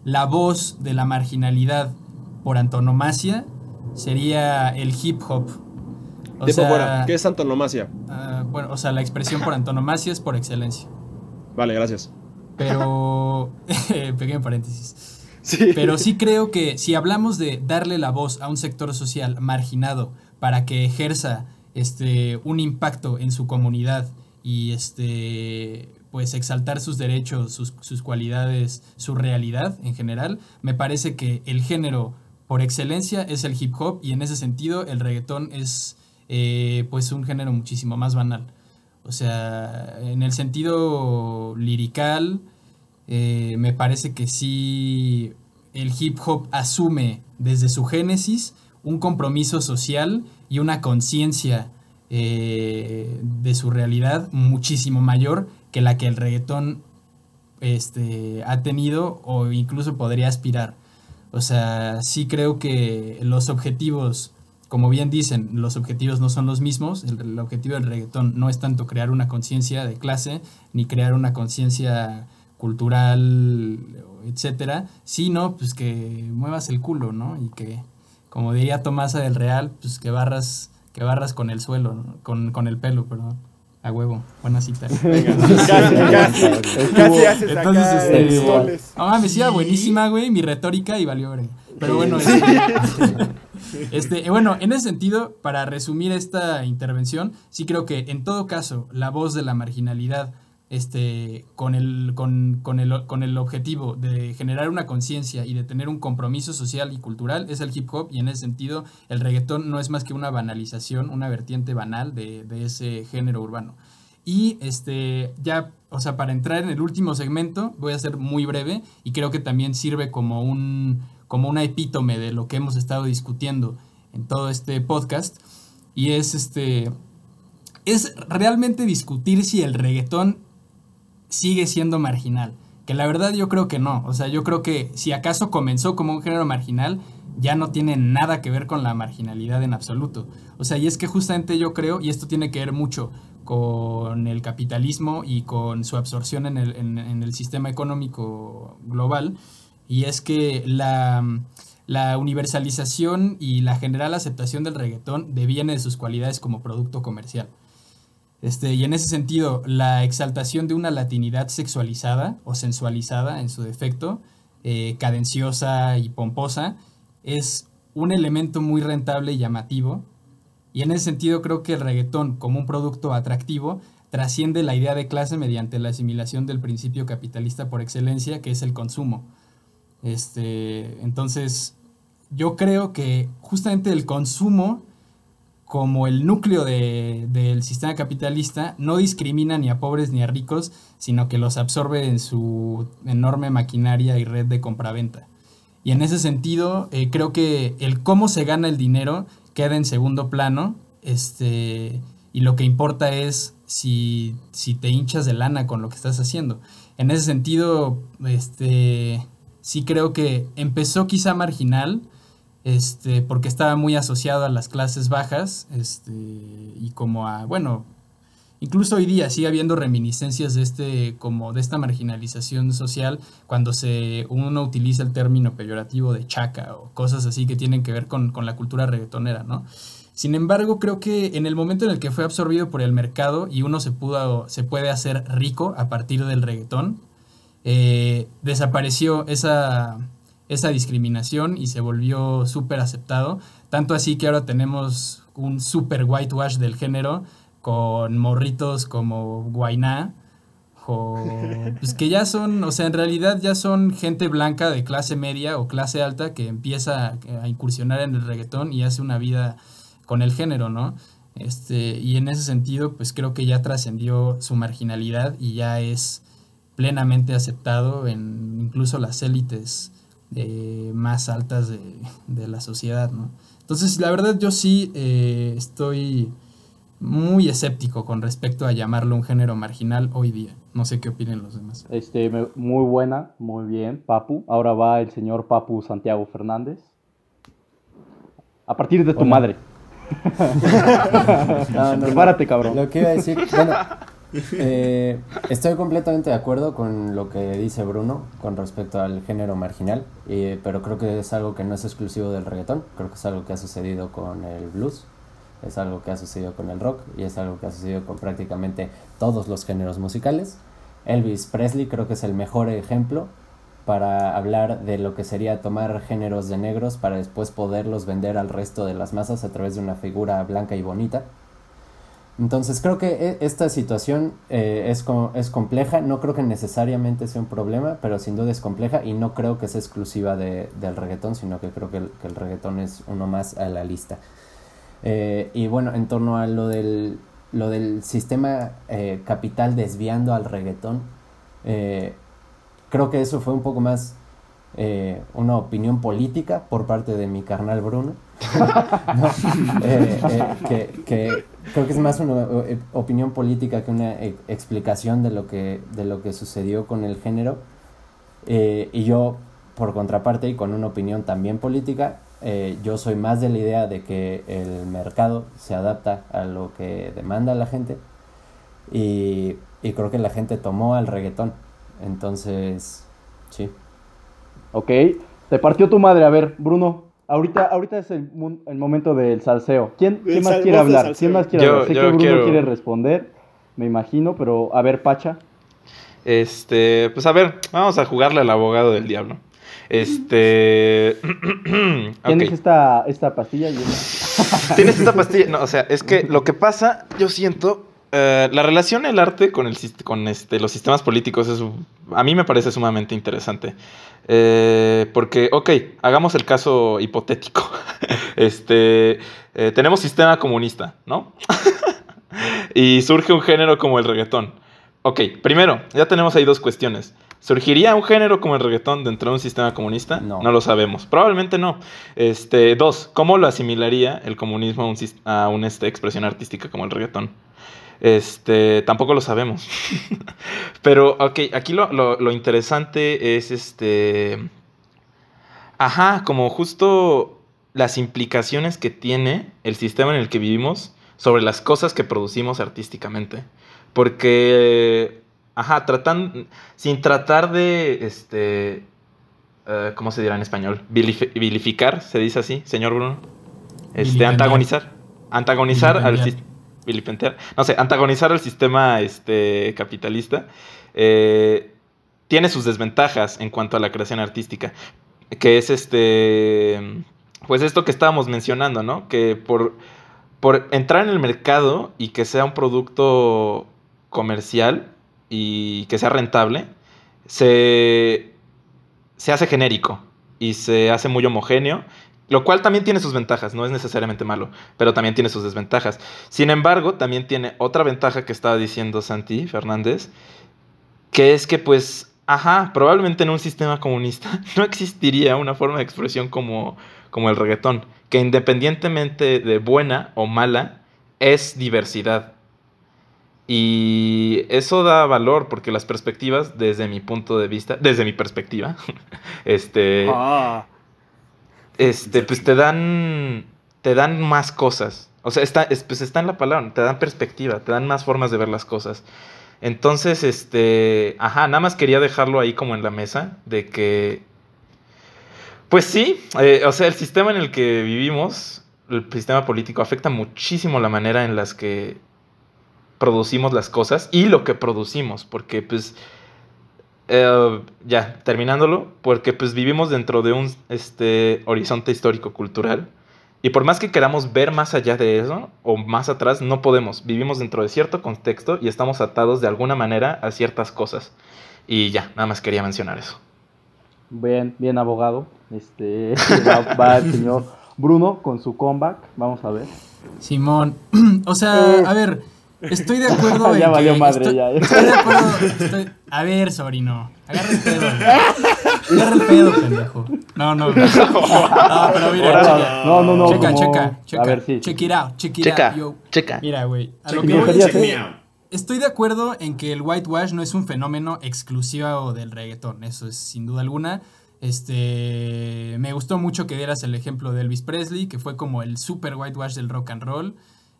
la voz de la marginalidad por antonomasia sería el hip hop. O sea, ¿qué es antonomasia? Ah, bueno, o sea, la expresión por antonomasia es por excelencia. Vale, gracias. Pero, [laughs] [laughs] pequeño paréntesis. Pero sí creo que si hablamos de darle la voz a un sector social marginado para que ejerza este, un impacto en su comunidad y este, pues exaltar sus derechos, sus, cualidades, su realidad en general, me parece que el género por excelencia es el hip hop y en ese sentido el reggaetón es eh, pues un género muchísimo más banal. O sea, en el sentido lirical, eh, me parece que sí el hip hop asume desde su génesis un compromiso social y una conciencia eh, de su realidad muchísimo mayor que la que el reggaetón este, ha tenido o incluso podría aspirar. O sea, sí creo que los objetivos como bien dicen, los objetivos no son los mismos. El, objetivo del reggaetón no es tanto crear una conciencia de clase, ni crear una conciencia cultural, etcétera, sino pues que muevas el culo, ¿no? Y que, como diría Tomasa del Real, pues que barras, que barras con el suelo, con, con el pelo, perdón. A huevo, buena cita. [laughs] Venga, casi, casi, casi haces Entonces, acá este, ah, me decía buenísima, güey, mi retórica y valió, güey. Pero bueno, [laughs] este, [laughs] este, bueno, en ese sentido, para resumir esta intervención, sí creo que en todo caso, la voz de la marginalidad, este, con el, objetivo de generar una conciencia y de tener un compromiso social y cultural, es el hip hop, y en ese sentido, el reggaetón no es más que una banalización, una vertiente banal de, de ese género urbano. Y este, ya, o sea, para entrar en el último segmento, voy a ser muy breve y creo que también sirve como un, como una epítome de lo que hemos estado discutiendo en todo este podcast. Y es este. Es realmente discutir si el reggaetón sigue siendo marginal. Que la verdad yo creo que no. O sea, yo creo que si acaso comenzó como un género marginal, ya no tiene nada que ver con la marginalidad en absoluto. O sea, y es que justamente yo creo, y esto tiene que ver mucho con el capitalismo y con su absorción en el, en el sistema económico global, y es que la, universalización y la general aceptación del reggaetón deviene de sus cualidades como producto comercial. Este, y en ese sentido, la exaltación de una latinidad sexualizada o sensualizada en su defecto, eh, cadenciosa y pomposa, es un elemento muy rentable y llamativo. Y en ese sentido creo que el reggaetón como un producto atractivo trasciende la idea de clase mediante la asimilación del principio capitalista por excelencia, que es el consumo. Este, entonces, yo creo que justamente el consumo, como el núcleo del sistema capitalista, no discrimina ni a pobres ni a ricos, sino que los absorbe en su enorme maquinaria y red de compraventa. Y en ese sentido, eh, creo que el cómo se gana el dinero queda en segundo plano, este, y lo que importa es si, si te hinchas de lana con lo que estás haciendo. En ese sentido, este, sí creo que empezó quizá marginal, este, porque estaba muy asociado a las clases bajas, este, y como a, bueno, incluso hoy día sigue habiendo reminiscencias de este, como de esta marginalización social, cuando se, uno utiliza el término peyorativo de chaca o cosas así que tienen que ver con, con la cultura reggaetonera, ¿no? Sin embargo, creo que en el momento en el que fue absorbido por el mercado y uno se, pudo, se puede hacer rico a partir del reggaetón, eh, desapareció esa, esa discriminación y se volvió súper aceptado. Tanto así que ahora tenemos un súper whitewash del género con morritos como Guainá, o, pues que ya son, o sea, en realidad ya son gente blanca de clase media o clase alta que empieza a incursionar en el reggaetón y hace una vida con el género, ¿no? Este, y en ese sentido, pues creo que ya trascendió su marginalidad y ya es plenamente aceptado en incluso las élites eh, más altas de, la sociedad, ¿no? Entonces, la verdad, yo sí eh, estoy muy escéptico con respecto a llamarlo un género marginal hoy día. No sé qué opinen los demás. Este, muy buena, muy bien, Papu. Ahora va el señor Papu Santiago Fernández. A partir de tu madre. [laughs] [laughs] no, no, Prepárate, cabrón. Lo que iba a decir, bueno, [laughs] eh, estoy completamente de acuerdo con lo que dice Bruno con respecto al género marginal, pero creo que es algo que no es exclusivo del reggaetón, creo que es algo que ha sucedido con el blues, es algo que ha sucedido con el rock y es algo que ha sucedido con prácticamente todos los géneros musicales. Elvis Presley creo que es el mejor ejemplo para hablar de lo que sería tomar géneros de negros para después poderlos vender al resto de las masas a través de una figura blanca y bonita. Entonces creo que e, esta situación eh, es, es compleja, no creo que necesariamente sea un problema, pero sin duda es compleja y no creo que sea exclusiva de, del reggaetón, sino que creo que el, reggaetón es uno más a la lista. Eh, y bueno, en torno a lo del, lo del sistema eh, capital desviando al reggaetón, creo que eso fue un poco más eh, una opinión política por parte de mi carnal Bruno. [laughs] Eh, eh, que, creo que es más una opinión política que una explicación de lo que, de lo que sucedió con el género. y yo, por contraparte, y con una opinión también política, yo soy más de la idea de que el mercado se adapta a lo que demanda la gente. Y, y creo que la gente tomó al reggaetón entonces, sí. Ok, te partió tu madre. A ver, Bruno, ahorita, ahorita es el, momento del salseo. ¿Quién, más quiere hablar? ¿Quién más quiere hablar? Sé que Bruno quiere responder, me imagino, pero a ver, Pacha. Este, pues a ver, vamos a jugarle al abogado del diablo. Este. [clears throat] ¿Tienes esta, esta pastilla? ¿Tienes esta pastilla? No, o sea, es que lo que pasa, yo siento eh, la relación del arte con, el, con este, los sistemas políticos es, a mí me parece sumamente interesante. Eh, porque, ok, hagamos el caso hipotético. [laughs] este, eh, tenemos sistema comunista, ¿no? [laughs] y surge un género como el reggaetón. Ok, primero, ya tenemos ahí dos cuestiones. ¿Surgiría un género como el reggaetón dentro de un sistema comunista? No. No lo sabemos. Probablemente no. Este, dos, ¿cómo lo asimilaría el comunismo a, un, a una este, expresión artística como el reggaetón? Este, tampoco lo sabemos. [laughs] Pero, ok, aquí lo, interesante es este. Ajá, como justo las implicaciones que tiene el sistema en el que vivimos sobre las cosas que producimos artísticamente. Porque, ajá, tratan, sin tratar de, este, uh, ¿cómo se dirá en español? vilificar, se dice así, señor Bruno. Este, antagonizar. Antagonizar al sistema no sé, antagonizar al sistema este, capitalista, eh, tiene sus desventajas en cuanto a la creación artística, que es este, pues esto que estábamos mencionando, ¿no? Que por, por entrar en el mercado y que sea un producto comercial y que sea rentable, se, se hace genérico y se hace muy homogéneo lo cual también tiene sus ventajas, no es necesariamente malo, pero también tiene sus desventajas. Sin embargo, también tiene otra ventaja que estaba diciendo Santi Fernández, que es que pues, ajá, probablemente en un sistema comunista [laughs] no existiría una forma de expresión como, como el reggaetón, que independientemente de buena o mala, es diversidad. Y eso da valor porque las perspectivas, desde mi punto de vista, desde mi perspectiva, [laughs] este, ah. Este, pues te dan, te dan más cosas. O sea, está, pues está en la palabra, te dan perspectiva, te dan más formas de ver las cosas. Entonces, este, ajá, nada más quería dejarlo ahí como en la mesa, de que, pues sí, eh, o sea, el sistema en el que vivimos, el sistema político, afecta muchísimo la manera en las que producimos las cosas y lo que producimos, porque pues, eh, ya, terminándolo, porque pues vivimos dentro de un este, horizonte histórico-cultural y por más que queramos ver más allá de eso o más atrás, no podemos. Vivimos dentro de cierto contexto y estamos atados de alguna manera a ciertas cosas. Y ya, nada más quería mencionar eso. Bien, bien abogado. Este [laughs] va, el señor Bruno con su comeback. Vamos a ver. Simón, [clears throat] o sea, eh. a ver, Estoy de acuerdo [laughs] ya valió madre, ya. Estoy de acuerdo. A ver, sobrino. Agarra el pedo. Agarra el pedo, pendejo. No, no. No, pero mira. No, no, no. Checa, checa, checa. A ver, sí. Check it out. Check it checa, out. Checa. Mira, güey. A lo que voy a Estoy de acuerdo en que el whitewash no es un fenómeno exclusivo del reggaetón. Eso es sin duda alguna. Este, me gustó mucho que dieras el ejemplo de Elvis Presley, que fue como el super whitewash del rock and roll.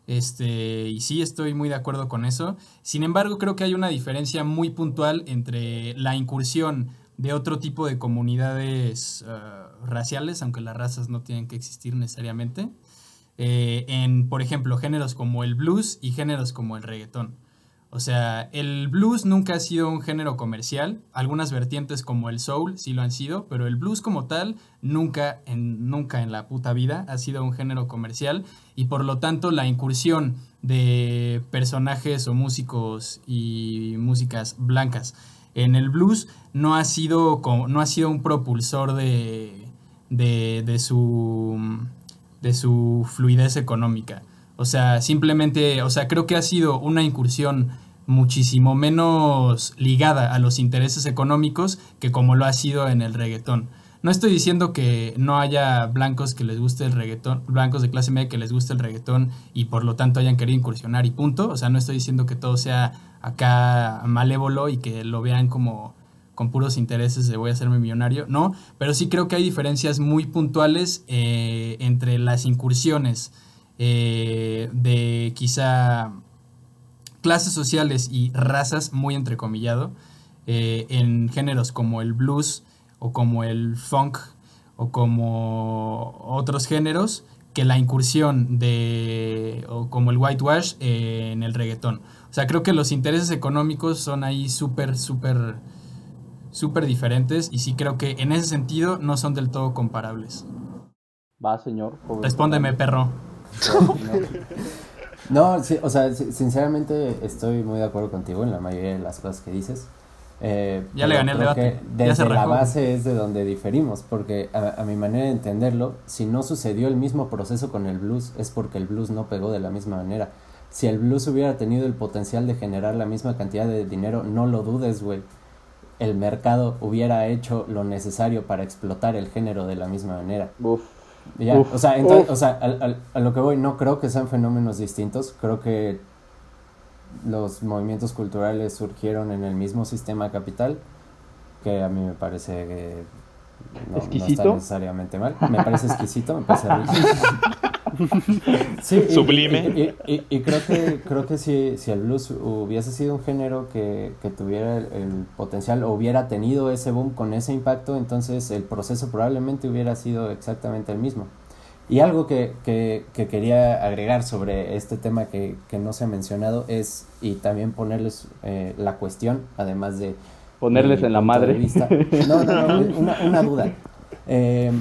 Este, y sí, estoy muy de acuerdo con eso. Sin embargo, creo que hay una diferencia muy puntual entre la incursión de otro tipo de comunidades eh, raciales, aunque las razas no tienen que existir necesariamente, eh, en, por ejemplo, géneros como el blues y géneros como el reggaetón. O sea, el blues nunca ha sido un género comercial. Algunas vertientes como el soul sí lo han sido, pero el blues como tal nunca en, nunca en la puta vida ha sido un género comercial y por lo tanto la incursión de personajes o músicos y músicas blancas en el blues no ha sido, no ha sido un propulsor de, de, de, su, de su fluidez económica. O sea, simplemente, o sea, creo que ha sido una incursión muchísimo menos ligada a los intereses económicos que como lo ha sido en el reggaetón. No estoy diciendo que no haya blancos que les guste el reggaetón, blancos de clase media que les guste el reggaetón y por lo tanto hayan querido incursionar y punto. O sea, no estoy diciendo que todo sea acá malévolo y que lo vean como con puros intereses de voy a hacerme millonario. No, pero sí creo que hay diferencias muy puntuales eh, entre las incursiones eh, de quizá clases sociales y razas, muy entrecomillado, eh, en géneros como el blues o como el funk o como otros géneros que la incursión de o como el whitewash eh, en el reggaetón. O sea, creo que los intereses económicos son ahí súper, súper, súper diferentes y sí creo que en ese sentido no son del todo comparables. Va, señor. Respóndeme, perro. No, sí, o sea, sinceramente estoy muy de acuerdo contigo en la mayoría de las cosas que dices. Eh, ya le gané el debate. Desde la base es de donde diferimos, porque a, mi manera de entenderlo, si no sucedió el mismo proceso con el blues, es porque el blues no pegó de la misma manera. Si el blues hubiera tenido el potencial de generar la misma cantidad de dinero, no lo dudes, güey. El mercado hubiera hecho lo necesario para explotar el género de la misma manera. Uf o sea, o sea a, lo que voy, no creo que sean fenómenos distintos, creo que los movimientos culturales surgieron en el mismo sistema capital, que a mí me parece que no, está necesariamente mal, me parece exquisito, me parece [laughs] Sublime. Y, creo que, creo que si, si el blues hubiese sido un género que, tuviera el, potencial o hubiera tenido ese boom con ese impacto, entonces el proceso probablemente hubiera sido exactamente el mismo. Y algo que, quería agregar sobre este tema que, no se ha mencionado es, y también ponerles eh, la cuestión, además de... Ponerles en la madre. No, no, no, una, una duda. [laughs] Eh,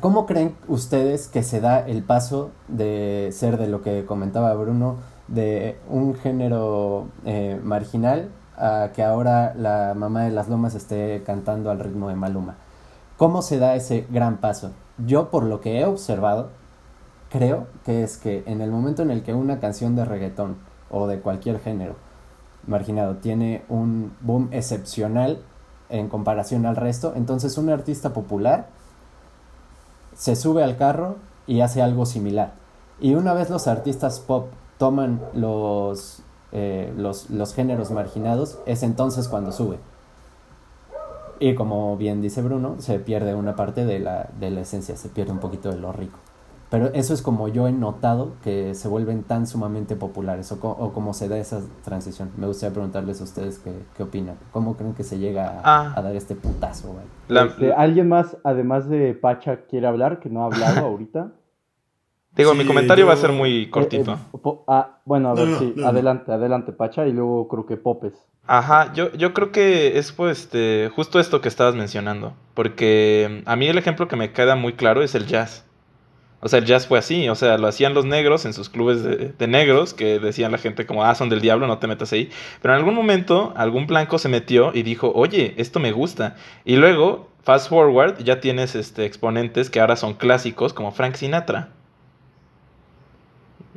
¿Cómo creen ustedes que se da el paso de ser de lo que comentaba Bruno, de un género eh, marginal a que ahora la mamá de las lomas esté cantando al ritmo de Maluma? ¿Cómo se da ese gran paso? Yo por lo que he observado, creo que es que en el momento en el que una canción de reggaetón o de cualquier género marginado tiene un boom excepcional en comparación al resto, entonces un artista popular se sube al carro y hace algo similar. Y una vez los artistas pop toman los, eh, los, géneros marginados, es entonces cuando sube. Y como bien dice Bruno, se pierde una parte de la, de la esencia, se pierde un poquito de lo rico. Pero eso es como yo he notado que se vuelven tan sumamente populares o, o cómo se da esa transición. Me gustaría preguntarles a ustedes qué, qué opinan. ¿Cómo creen que se llega a, ah. dar este putazo? Este, ¿Alguien más, además de Pacha, quiere hablar que no ha hablado ahorita? [laughs] Digo, mi comentario va a ser muy eh, cortito. Eh, ah, bueno, a ver, sí, adelante, adelante, Pacha, y luego creo que Popes. Ajá, yo, yo creo que es pues, este, justo esto que estabas mencionando, porque a mí el ejemplo que me queda muy claro es el jazz. O sea, el jazz fue así, o sea, lo hacían los negros en sus clubes de, negros, que decían la gente como, ah, son del diablo, no te metas ahí. Pero en algún momento, algún blanco se metió y dijo, oye, esto me gusta. Y luego, fast forward, ya tienes este, exponentes que ahora son clásicos, como Frank Sinatra.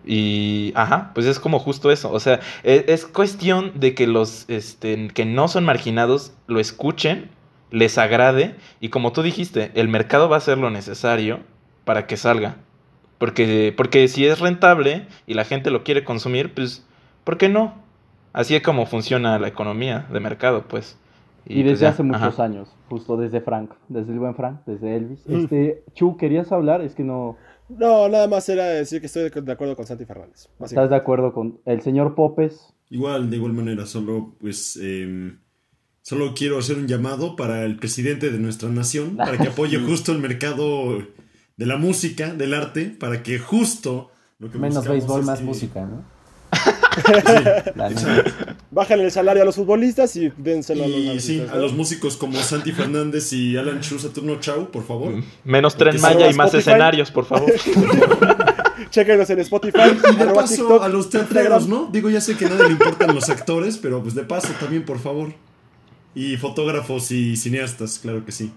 Y, ajá, pues es como justo eso. O sea, es, es cuestión de que los este, que no son marginados lo escuchen, les agrade, y como tú dijiste, el mercado va a hacer lo necesario para que salga. Porque, porque si es rentable y la gente lo quiere consumir, pues, ¿por qué no? Así es como funciona la economía de mercado, pues. Y, pues desde hace muchos años, justo desde Frank, desde el buen Frank, desde Elvis. Mm. Este, Chu, ¿querías hablar? Es que no... No, nada más era decir que estoy de acuerdo con Santi Fernández. ¿Estás de acuerdo con el señor Popes? Igual, de igual manera, solo pues... Em, solo quiero hacer un llamado para el presidente de nuestra nación, para que apoye [laughs] justo el mercado de la música, del arte, para que justo lo que Menos béisbol, más música, ¿no? [laughs] Bajan el salario a los futbolistas y dénselo a los sí, a los músicos como Santi Fernández y Alan Chu Saturno Chau, por favor. Mm, menos Tren Maya y más escenarios, por favor. [laughs] Chequenos en Spotify. Y de paso a los teatreros, ¿no? Digo, ya sé que a nadie le importan los actores, pero pues de paso también, por favor. Y fotógrafos y cineastas, claro que sí.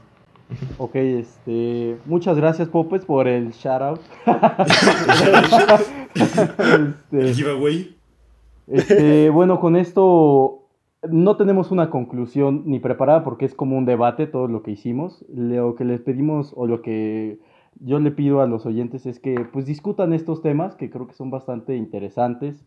[laughs] Ok, este. Muchas gracias, Popes, por el shout out. [laughs] este, giveaway. Este, bueno, con esto no tenemos una conclusión ni preparada porque es como un debate todo lo que hicimos. Lo que les pedimos o lo que yo le pido a los oyentes es que pues discutan estos temas que creo que son bastante interesantes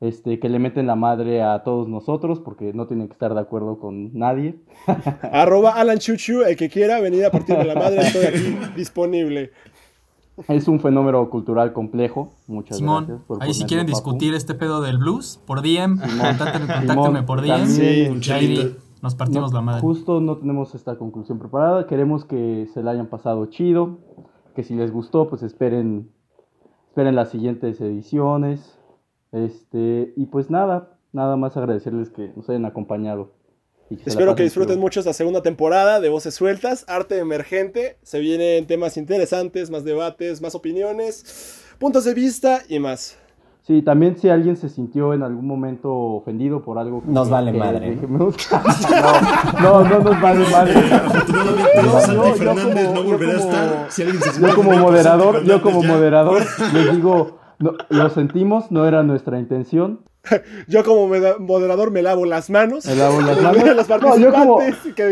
este, que le meten la madre a todos nosotros porque no tienen que estar de acuerdo con nadie. [laughs] Arroba Alan Chuchu, el que quiera venir a partir de la madre, estoy aquí [laughs] disponible. Es un fenómeno cultural complejo. Muchas Simón, gracias. Por ahí si quieren discutir este pedo del blues, por DM, contáctenme, por DM. nos partimos la madre. Justo no tenemos esta conclusión preparada. Queremos que se la hayan pasado chido. Que si les gustó, pues esperen, esperen las siguientes ediciones. Este, y pues nada, nada más agradecerles que nos hayan acompañado. Espero que disfruten mucho esta segunda temporada de Voces Sueltas, Arte Emergente. Se vienen temas interesantes, más debates, más opiniones, puntos de vista y más. Sí, también si alguien se sintió en algún momento ofendido por algo que, nos vale madre. no, no, no nos vale madre. Yo como moderador, yo como moderador les digo no, lo sentimos, no era nuestra intención. [laughs] yo como moderador me lavo las manos. Me lavo las [laughs] manos. no, yo como,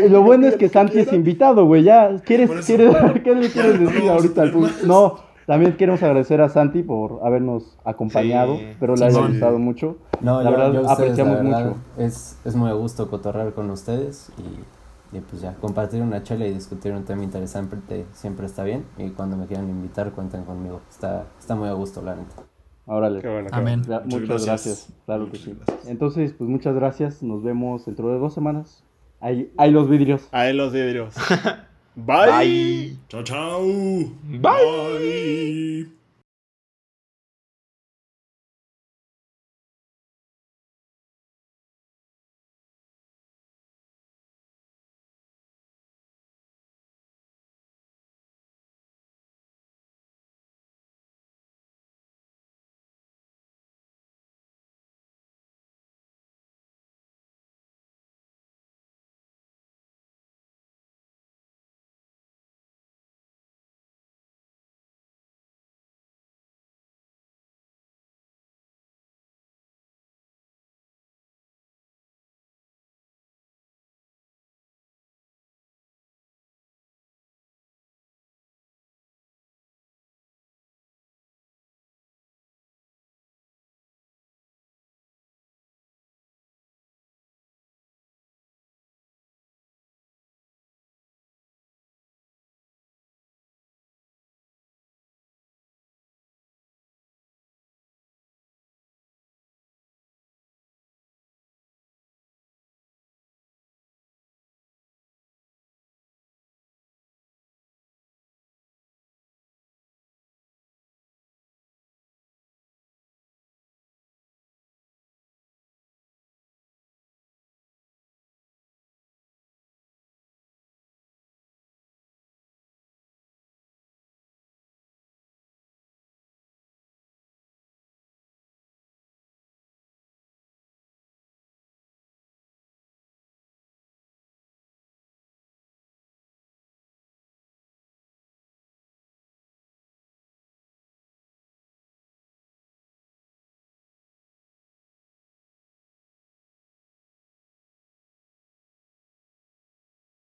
lo bueno es que Santi es invitado, güey. Ya, ¿quieres, ¿quieres, [laughs] ¿qué le quieres decir ahorita al público? No, también queremos agradecer a Santi por habernos acompañado. Espero le haya gustado mucho. No, la verdad, apreciamos mucho. Es, es muy a gusto cotorrear con ustedes y y pues ya, compartir una chela y discutir un tema interesante siempre está bien. Y cuando me quieran invitar, cuenten conmigo. Está, está muy a gusto, la neta. Órale. Amén. muchas, gracias. Claro que sí. Entonces, pues muchas gracias. Nos vemos dentro de dos semanas. Ahí, ahí los vidrios. Ahí los vidrios. [laughs] Bye. Chao, chao. Bye.